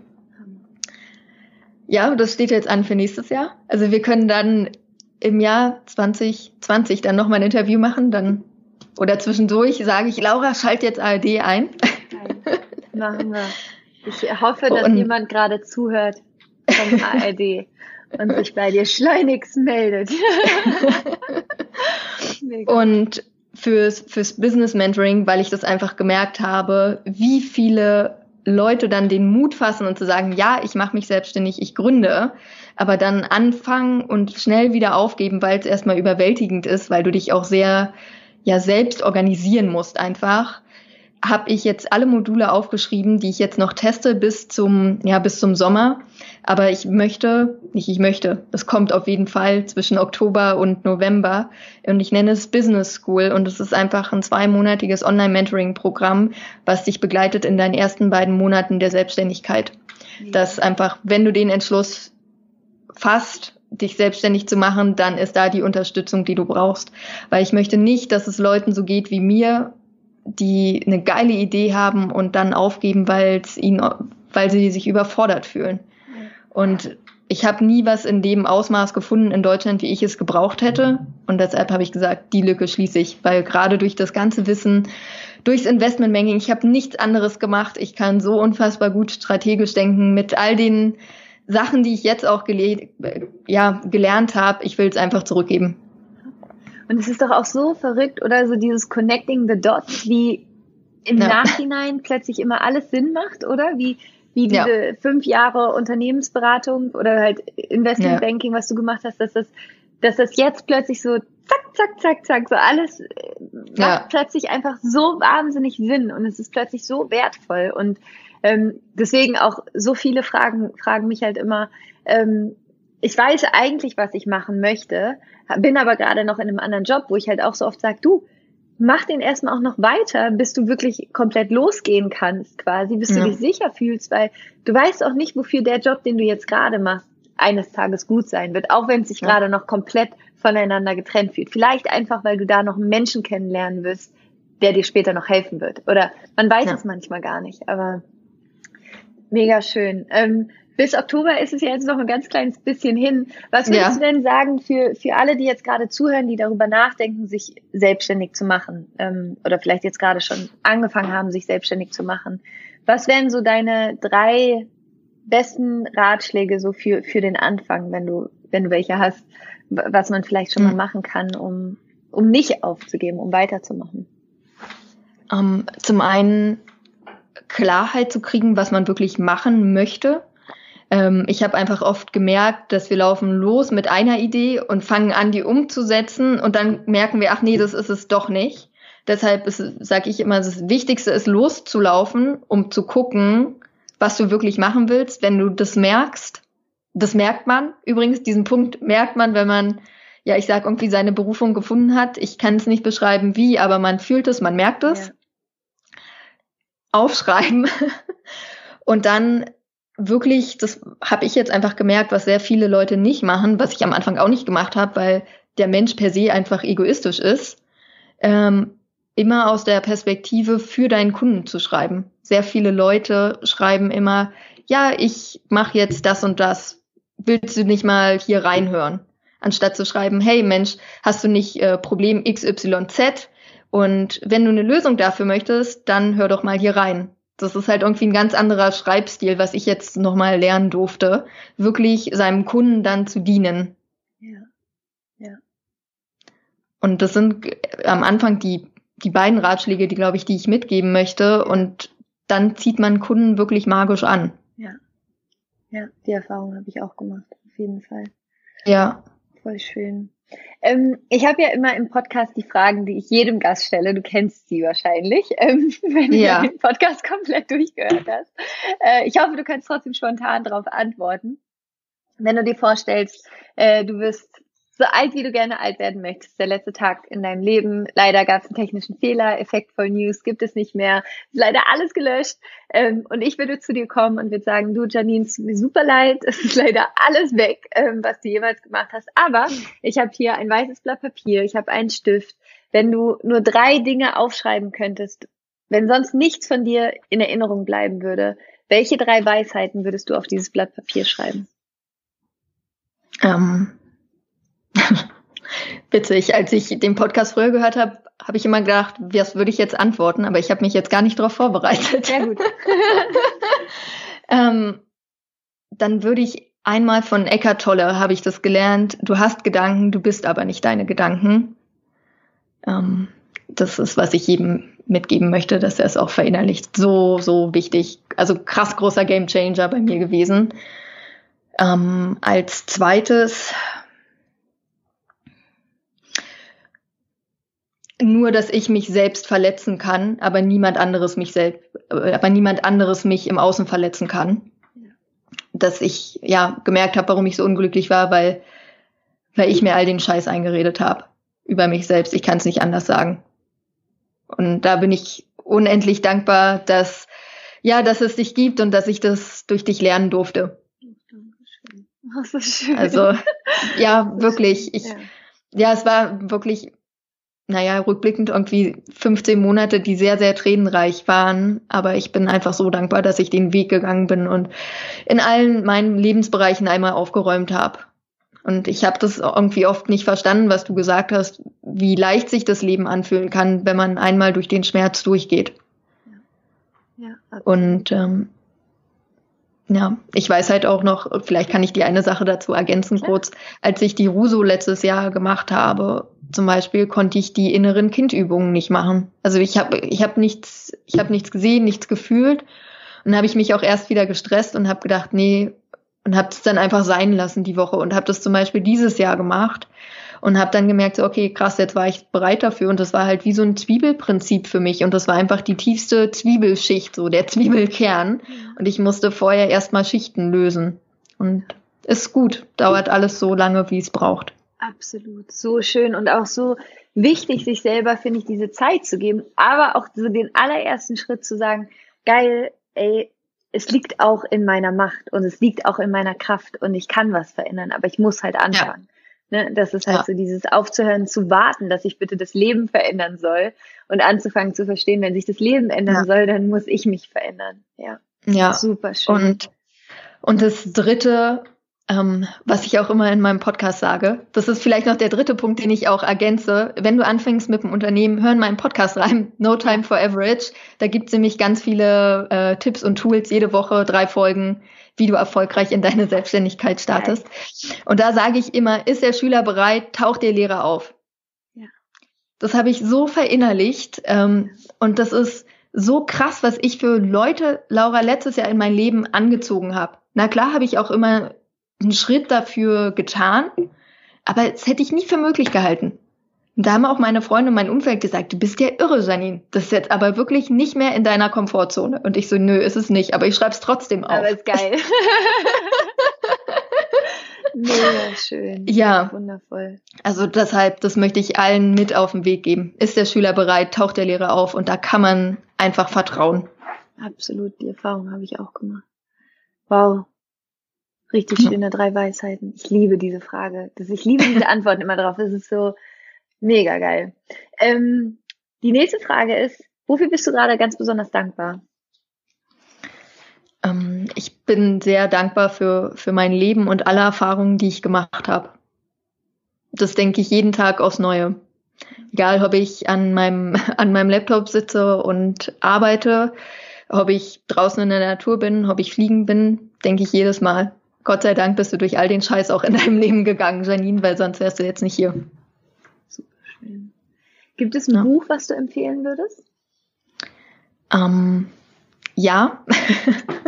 Ja, das steht jetzt an für nächstes Jahr. Also wir können dann im Jahr 2020 dann nochmal ein Interview machen, dann oder zwischendurch sage ich, Laura, schalt jetzt ARD ein. Machen wir. Ich hoffe, dass und, jemand gerade zuhört vom ARD und sich bei dir schleunigst meldet. und fürs, fürs Business Mentoring, weil ich das einfach gemerkt habe, wie viele Leute dann den Mut fassen und zu sagen, ja, ich mache mich selbstständig, ich gründe, aber dann anfangen und schnell wieder aufgeben, weil es erstmal überwältigend ist, weil du dich auch sehr ja selbst organisieren musst einfach habe ich jetzt alle Module aufgeschrieben, die ich jetzt noch teste bis zum, ja, bis zum Sommer. Aber ich möchte, nicht ich möchte, es kommt auf jeden Fall zwischen Oktober und November. Und ich nenne es Business School. Und es ist einfach ein zweimonatiges Online-Mentoring-Programm, was dich begleitet in deinen ersten beiden Monaten der Selbstständigkeit. Ja. Dass einfach, wenn du den Entschluss fasst, dich selbstständig zu machen, dann ist da die Unterstützung, die du brauchst. Weil ich möchte nicht, dass es Leuten so geht wie mir die eine geile Idee haben und dann aufgeben, weil es ihnen, weil sie sich überfordert fühlen. Und ich habe nie was in dem Ausmaß gefunden in Deutschland, wie ich es gebraucht hätte. Und deshalb habe ich gesagt, die Lücke schließe ich, weil gerade durch das ganze Wissen, durchs Investmentbanking, ich habe nichts anderes gemacht. Ich kann so unfassbar gut strategisch denken mit all den Sachen, die ich jetzt auch gele ja, gelernt habe. Ich will es einfach zurückgeben. Und es ist doch auch so verrückt, oder so dieses Connecting the Dots, wie im ja. Nachhinein plötzlich immer alles Sinn macht, oder? Wie, wie diese ja. fünf Jahre Unternehmensberatung oder halt Investmentbanking, ja. was du gemacht hast, dass das, dass das jetzt plötzlich so zack, zack, zack, zack, so alles äh, macht plötzlich einfach so wahnsinnig Sinn und es ist plötzlich so wertvoll und ähm, deswegen auch so viele Fragen fragen mich halt immer, ähm, ich weiß eigentlich, was ich machen möchte, bin aber gerade noch in einem anderen Job, wo ich halt auch so oft sage, du, mach den erstmal auch noch weiter, bis du wirklich komplett losgehen kannst, quasi, bis du dich sicher fühlst, weil du weißt auch nicht, wofür der Job, den du jetzt gerade machst, eines Tages gut sein wird, auch wenn es sich ja. gerade noch komplett voneinander getrennt fühlt. Vielleicht einfach, weil du da noch einen Menschen kennenlernen wirst, der dir später noch helfen wird. Oder man weiß ja. es manchmal gar nicht, aber mega schön. Ähm, bis Oktober ist es ja jetzt noch ein ganz kleines bisschen hin. Was würdest ja. du denn sagen für, für alle, die jetzt gerade zuhören, die darüber nachdenken, sich selbstständig zu machen ähm, oder vielleicht jetzt gerade schon angefangen haben, sich selbstständig zu machen? Was wären so deine drei besten Ratschläge so für, für den Anfang, wenn du, wenn du welche hast, was man vielleicht schon mal hm. machen kann, um, um nicht aufzugeben, um weiterzumachen? Um, ähm, zum einen Klarheit zu kriegen, was man wirklich machen möchte. Ähm, ich habe einfach oft gemerkt, dass wir laufen los mit einer Idee und fangen an, die umzusetzen und dann merken wir, ach nee, das ist es doch nicht. Deshalb sage ich immer, das Wichtigste ist loszulaufen, um zu gucken, was du wirklich machen willst. Wenn du das merkst, das merkt man. Übrigens, diesen Punkt merkt man, wenn man, ja, ich sag irgendwie seine Berufung gefunden hat. Ich kann es nicht beschreiben, wie, aber man fühlt es, man merkt es. Ja. Aufschreiben und dann wirklich, das habe ich jetzt einfach gemerkt, was sehr viele Leute nicht machen, was ich am Anfang auch nicht gemacht habe, weil der Mensch per se einfach egoistisch ist, ähm, immer aus der Perspektive für deinen Kunden zu schreiben. Sehr viele Leute schreiben immer, ja, ich mache jetzt das und das. Willst du nicht mal hier reinhören? Anstatt zu schreiben, hey Mensch, hast du nicht äh, Problem XYZ? Und wenn du eine Lösung dafür möchtest, dann hör doch mal hier rein. Das ist halt irgendwie ein ganz anderer Schreibstil, was ich jetzt nochmal lernen durfte, wirklich seinem Kunden dann zu dienen. Ja. Ja. Und das sind am Anfang die, die beiden Ratschläge, die, glaube ich, die ich mitgeben möchte. Und dann zieht man Kunden wirklich magisch an. Ja. Ja, die Erfahrung habe ich auch gemacht, auf jeden Fall. Ja. Voll schön. Ähm, ich habe ja immer im Podcast die Fragen, die ich jedem Gast stelle. Du kennst sie wahrscheinlich, ähm, wenn ja. du den Podcast komplett durchgehört hast. Äh, ich hoffe, du kannst trotzdem spontan darauf antworten. Wenn du dir vorstellst, äh, du wirst so alt, wie du gerne alt werden möchtest. Der letzte Tag in deinem Leben. Leider gab es einen technischen Fehler. Effektvoll News gibt es nicht mehr. Ist leider alles gelöscht. Ähm, und ich würde zu dir kommen und würde sagen, du Janine, es tut mir super leid. Es ist leider alles weg, ähm, was du jemals gemacht hast. Aber ich habe hier ein weißes Blatt Papier. Ich habe einen Stift. Wenn du nur drei Dinge aufschreiben könntest, wenn sonst nichts von dir in Erinnerung bleiben würde, welche drei Weisheiten würdest du auf dieses Blatt Papier schreiben? Ähm, Witzig, als ich den Podcast früher gehört habe, habe ich immer gedacht, was würde ich jetzt antworten, aber ich habe mich jetzt gar nicht darauf vorbereitet. Sehr gut. ähm, dann würde ich einmal von Eckart Tolle habe ich das gelernt. Du hast Gedanken, du bist aber nicht deine Gedanken. Ähm, das ist, was ich jedem mitgeben möchte, dass er es auch verinnerlicht. So, so wichtig. Also krass großer Gamechanger bei mir gewesen. Ähm, als zweites nur, dass ich mich selbst verletzen kann, aber niemand anderes mich selbst, äh, aber niemand anderes mich im Außen verletzen kann. Dass ich ja gemerkt habe, warum ich so unglücklich war, weil weil ich mir all den Scheiß eingeredet habe über mich selbst. Ich kann es nicht anders sagen. Und da bin ich unendlich dankbar, dass ja, dass es dich gibt und dass ich das durch dich lernen durfte. Oh, so schön. Also ja, wirklich. Ich ja. ja, es war wirklich naja, rückblickend irgendwie 15 Monate, die sehr, sehr tränenreich waren. Aber ich bin einfach so dankbar, dass ich den Weg gegangen bin und in allen meinen Lebensbereichen einmal aufgeräumt habe. Und ich habe das irgendwie oft nicht verstanden, was du gesagt hast, wie leicht sich das Leben anfühlen kann, wenn man einmal durch den Schmerz durchgeht. Ja. Ja, und ähm, ja, ich weiß halt auch noch, vielleicht kann ich die eine Sache dazu ergänzen kurz, als ich die Ruso letztes Jahr gemacht habe, zum Beispiel konnte ich die inneren Kindübungen nicht machen. Also ich habe ich hab nichts, ich habe nichts gesehen, nichts gefühlt. Und habe ich mich auch erst wieder gestresst und habe gedacht, nee, und habe es dann einfach sein lassen die Woche und habe das zum Beispiel dieses Jahr gemacht und habe dann gemerkt, so, okay, krass, jetzt war ich bereit dafür und das war halt wie so ein Zwiebelprinzip für mich und das war einfach die tiefste Zwiebelschicht, so der Zwiebelkern und ich musste vorher erstmal Schichten lösen und ist gut, dauert alles so lange, wie es braucht. Absolut. So schön und auch so wichtig, sich selber, finde ich, diese Zeit zu geben, aber auch so den allerersten Schritt zu sagen, geil, ey, es liegt auch in meiner Macht und es liegt auch in meiner Kraft und ich kann was verändern, aber ich muss halt anfangen. Ja. Ne, das ist halt ja. so dieses aufzuhören zu warten, dass ich bitte das Leben verändern soll und anzufangen zu verstehen, wenn sich das Leben ändern ja. soll, dann muss ich mich verändern. Ja. Ja. Super schön. Und, und das dritte, ähm, was ich auch immer in meinem Podcast sage. Das ist vielleicht noch der dritte Punkt, den ich auch ergänze. Wenn du anfängst mit dem Unternehmen, hör in meinen Podcast rein, No Time for Average. Da gibt es nämlich ganz viele äh, Tipps und Tools, jede Woche drei Folgen, wie du erfolgreich in deine Selbstständigkeit startest. Und da sage ich immer, ist der Schüler bereit, taucht der Lehrer auf. Ja. Das habe ich so verinnerlicht ähm, und das ist so krass, was ich für Leute, Laura, letztes Jahr in mein Leben angezogen habe. Na klar habe ich auch immer einen Schritt dafür getan, aber das hätte ich nie für möglich gehalten. Und da haben auch meine Freunde und mein Umfeld gesagt, du bist ja irre, Janine. Das ist jetzt aber wirklich nicht mehr in deiner Komfortzone. Und ich so, nö, ist es nicht, aber ich schreibe es trotzdem auf. Aber ist geil. Mega schön. Ja. Wundervoll. Also deshalb, das möchte ich allen mit auf den Weg geben. Ist der Schüler bereit, taucht der Lehrer auf und da kann man einfach vertrauen. Absolut, die Erfahrung habe ich auch gemacht. Wow. Richtig schöne drei Weisheiten. Ich liebe diese Frage. Das, ich liebe diese Antworten immer drauf. Das ist so mega geil. Ähm, die nächste Frage ist, wofür bist du gerade ganz besonders dankbar? Ähm, ich bin sehr dankbar für, für mein Leben und alle Erfahrungen, die ich gemacht habe. Das denke ich jeden Tag aufs Neue. Egal, ob ich an meinem, an meinem Laptop sitze und arbeite, ob ich draußen in der Natur bin, ob ich fliegen bin, denke ich jedes Mal. Gott sei Dank bist du durch all den Scheiß auch in deinem Leben gegangen, Janine, weil sonst wärst du jetzt nicht hier. Super schön. Gibt es ein ja. Buch, was du empfehlen würdest? Ähm, ja.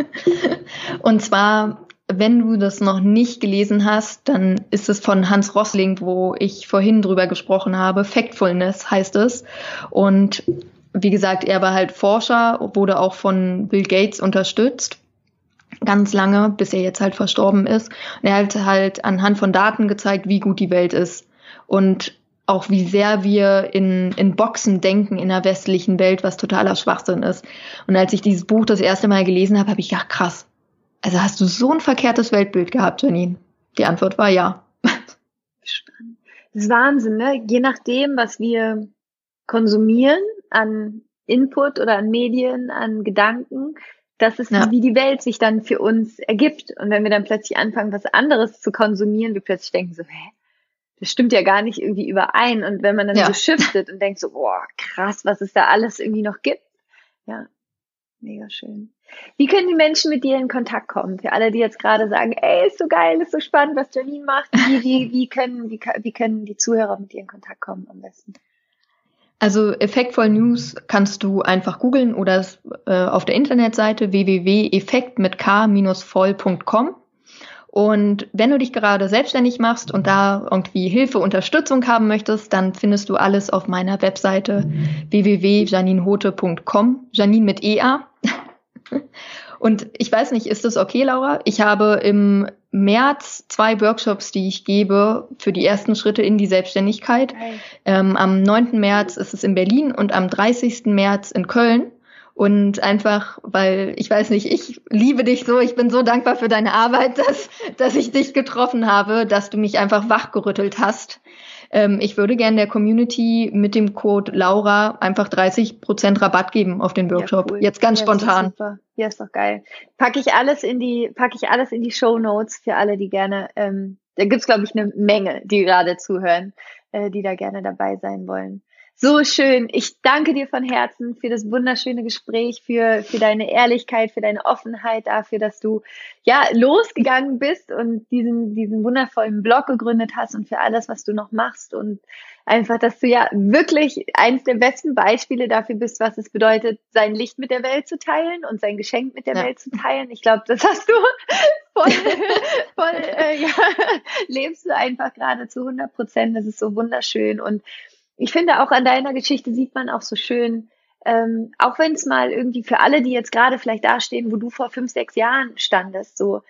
Und zwar, wenn du das noch nicht gelesen hast, dann ist es von Hans Rossling, wo ich vorhin drüber gesprochen habe. Factfulness heißt es. Und wie gesagt, er war halt Forscher, wurde auch von Bill Gates unterstützt ganz lange, bis er jetzt halt verstorben ist. Und er hat halt anhand von Daten gezeigt, wie gut die Welt ist und auch wie sehr wir in, in Boxen denken in der westlichen Welt, was totaler Schwachsinn ist. Und als ich dieses Buch das erste Mal gelesen habe, habe ich gedacht, krass. Also hast du so ein verkehrtes Weltbild gehabt, Janine? Die Antwort war ja. Spannend. Das ist Wahnsinn, ne? Je nachdem, was wir konsumieren an Input oder an Medien, an Gedanken, das ist, ja. wie die Welt sich dann für uns ergibt. Und wenn wir dann plötzlich anfangen, was anderes zu konsumieren, wir plötzlich denken so, hä? Das stimmt ja gar nicht irgendwie überein. Und wenn man dann ja. so shiftet und denkt so, boah, krass, was es da alles irgendwie noch gibt. Ja, mega schön. Wie können die Menschen mit dir in Kontakt kommen? Für alle, die jetzt gerade sagen, ey, ist so geil, ist so spannend, was Janine macht. Wie, wie, wie, können, wie, wie können die Zuhörer mit dir in Kontakt kommen am besten? Also Effektvoll News kannst du einfach googeln oder äh, auf der Internetseite www.effekt mit k-voll.com. Und wenn du dich gerade selbstständig machst und da irgendwie Hilfe, Unterstützung haben möchtest, dann findest du alles auf meiner Webseite www.janinhote.com. Janine mit EA. Und ich weiß nicht, ist das okay, Laura? Ich habe im März zwei Workshops, die ich gebe für die ersten Schritte in die Selbstständigkeit. Ähm, am 9. März ist es in Berlin und am 30. März in Köln. Und einfach, weil ich weiß nicht, ich liebe dich so, ich bin so dankbar für deine Arbeit, dass, dass ich dich getroffen habe, dass du mich einfach wachgerüttelt hast. Ähm, ich würde gerne der Community mit dem Code Laura einfach 30% Rabatt geben auf den Workshop. Ja, cool. Jetzt ganz ja, spontan. Ja, ist doch geil. Packe ich alles in die, packe ich alles in die Show Notes für alle, die gerne, ähm, da gibt's glaube ich eine Menge, die gerade zuhören, äh, die da gerne dabei sein wollen. So schön. Ich danke dir von Herzen für das wunderschöne Gespräch, für, für deine Ehrlichkeit, für deine Offenheit, dafür, dass du ja losgegangen bist und diesen, diesen wundervollen Blog gegründet hast und für alles, was du noch machst und einfach, dass du ja wirklich eins der besten Beispiele dafür bist, was es bedeutet, sein Licht mit der Welt zu teilen und sein Geschenk mit der ja. Welt zu teilen. Ich glaube, das hast du voll, voll äh, ja, lebst du einfach gerade zu 100 Prozent. Das ist so wunderschön und ich finde auch an deiner Geschichte sieht man auch so schön, ähm, auch wenn es mal irgendwie für alle, die jetzt gerade vielleicht dastehen, wo du vor fünf, sechs Jahren standest, so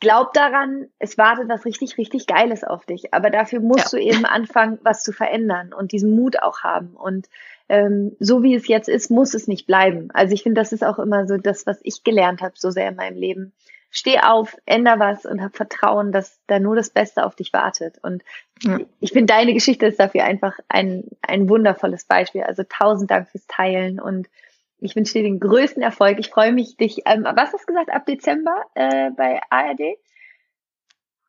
glaub daran, es wartet was richtig, richtig Geiles auf dich. Aber dafür musst ja. du eben anfangen, was zu verändern und diesen Mut auch haben. Und ähm, so wie es jetzt ist, muss es nicht bleiben. Also ich finde, das ist auch immer so das, was ich gelernt habe, so sehr in meinem Leben. Steh auf, änder was und hab Vertrauen, dass da nur das Beste auf dich wartet. Und ja. ich finde, deine Geschichte ist dafür einfach ein, ein wundervolles Beispiel. Also tausend Dank fürs Teilen und ich wünsche dir den größten Erfolg. Ich freue mich, dich, ähm, was hast du gesagt, ab Dezember äh, bei ARD?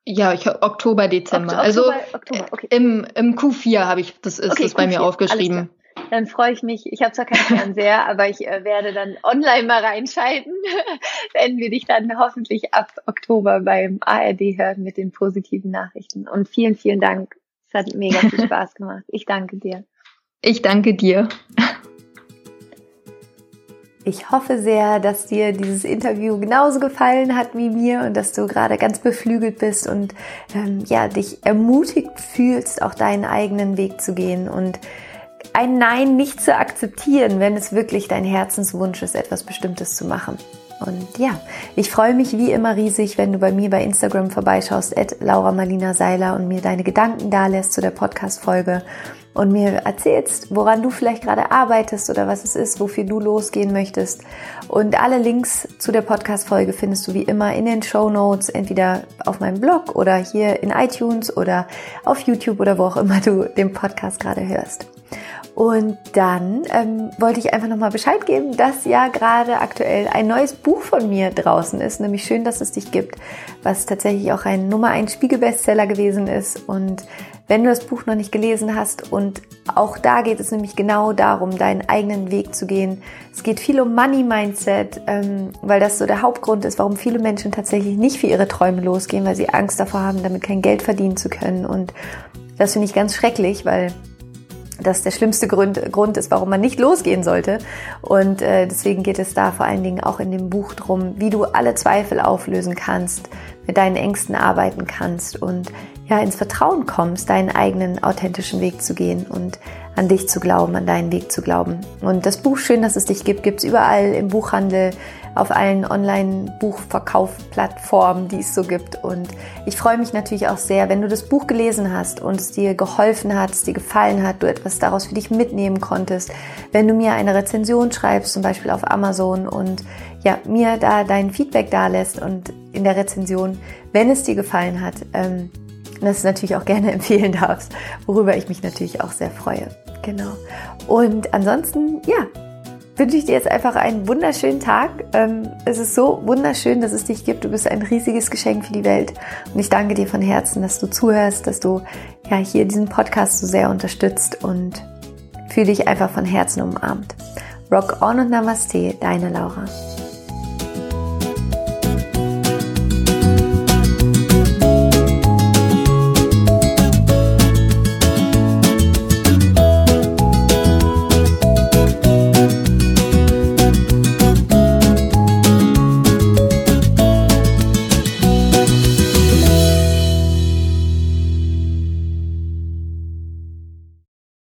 Ja, ich Oktober, Dezember. Oktober, also Oktober, okay. im, im Q4 habe ich, das ist okay, das bei Q4, mir aufgeschrieben. Dann freue ich mich. Ich habe zwar keinen Fernseher, aber ich äh, werde dann online mal reinschalten, wenn wir dich dann hoffentlich ab Oktober beim ARD hören mit den positiven Nachrichten. Und vielen, vielen Dank. Es hat mega viel Spaß gemacht. Ich danke dir. Ich danke dir. Ich hoffe sehr, dass dir dieses Interview genauso gefallen hat wie mir und dass du gerade ganz beflügelt bist und ähm, ja dich ermutigt fühlst, auch deinen eigenen Weg zu gehen und ein Nein nicht zu akzeptieren, wenn es wirklich dein Herzenswunsch ist, etwas Bestimmtes zu machen. Und ja, ich freue mich wie immer riesig, wenn du bei mir bei Instagram vorbeischaust, at Laura Marlina Seiler und mir deine Gedanken da lässt zu der Podcast-Folge und mir erzählst, woran du vielleicht gerade arbeitest oder was es ist, wofür du losgehen möchtest. Und alle Links zu der Podcast-Folge findest du wie immer in den Show Notes, entweder auf meinem Blog oder hier in iTunes oder auf YouTube oder wo auch immer du den Podcast gerade hörst. Und dann ähm, wollte ich einfach nochmal Bescheid geben, dass ja gerade aktuell ein neues Buch von mir draußen ist, nämlich Schön, dass es dich gibt, was tatsächlich auch ein Nummer 1 Spiegelbestseller gewesen ist. Und wenn du das Buch noch nicht gelesen hast und auch da geht es nämlich genau darum, deinen eigenen Weg zu gehen. Es geht viel um Money Mindset, ähm, weil das so der Hauptgrund ist, warum viele Menschen tatsächlich nicht für ihre Träume losgehen, weil sie Angst davor haben, damit kein Geld verdienen zu können. Und das finde ich ganz schrecklich, weil das der schlimmste Grund, Grund ist, warum man nicht losgehen sollte. Und äh, deswegen geht es da vor allen Dingen auch in dem Buch drum, wie du alle Zweifel auflösen kannst, mit deinen Ängsten arbeiten kannst und ja ins Vertrauen kommst, deinen eigenen authentischen Weg zu gehen und an dich zu glauben, an deinen Weg zu glauben. Und das Buch Schön, dass es dich gibt, gibt's überall im Buchhandel, auf allen Online-Buchverkaufsplattformen, die es so gibt. Und ich freue mich natürlich auch sehr, wenn du das Buch gelesen hast und es dir geholfen hat, es dir gefallen hat, du etwas daraus für dich mitnehmen konntest, wenn du mir eine Rezension schreibst, zum Beispiel auf Amazon und ja, mir da dein Feedback da lässt und in der Rezension, wenn es dir gefallen hat, ähm, das natürlich auch gerne empfehlen darfst, worüber ich mich natürlich auch sehr freue. Genau. Und ansonsten, ja, wünsche ich dir jetzt einfach einen wunderschönen Tag. Ähm, es ist so wunderschön, dass es dich gibt. Du bist ein riesiges Geschenk für die Welt. Und ich danke dir von Herzen, dass du zuhörst, dass du ja hier diesen Podcast so sehr unterstützt und fühle dich einfach von Herzen umarmt. Rock on und Namaste, deine Laura.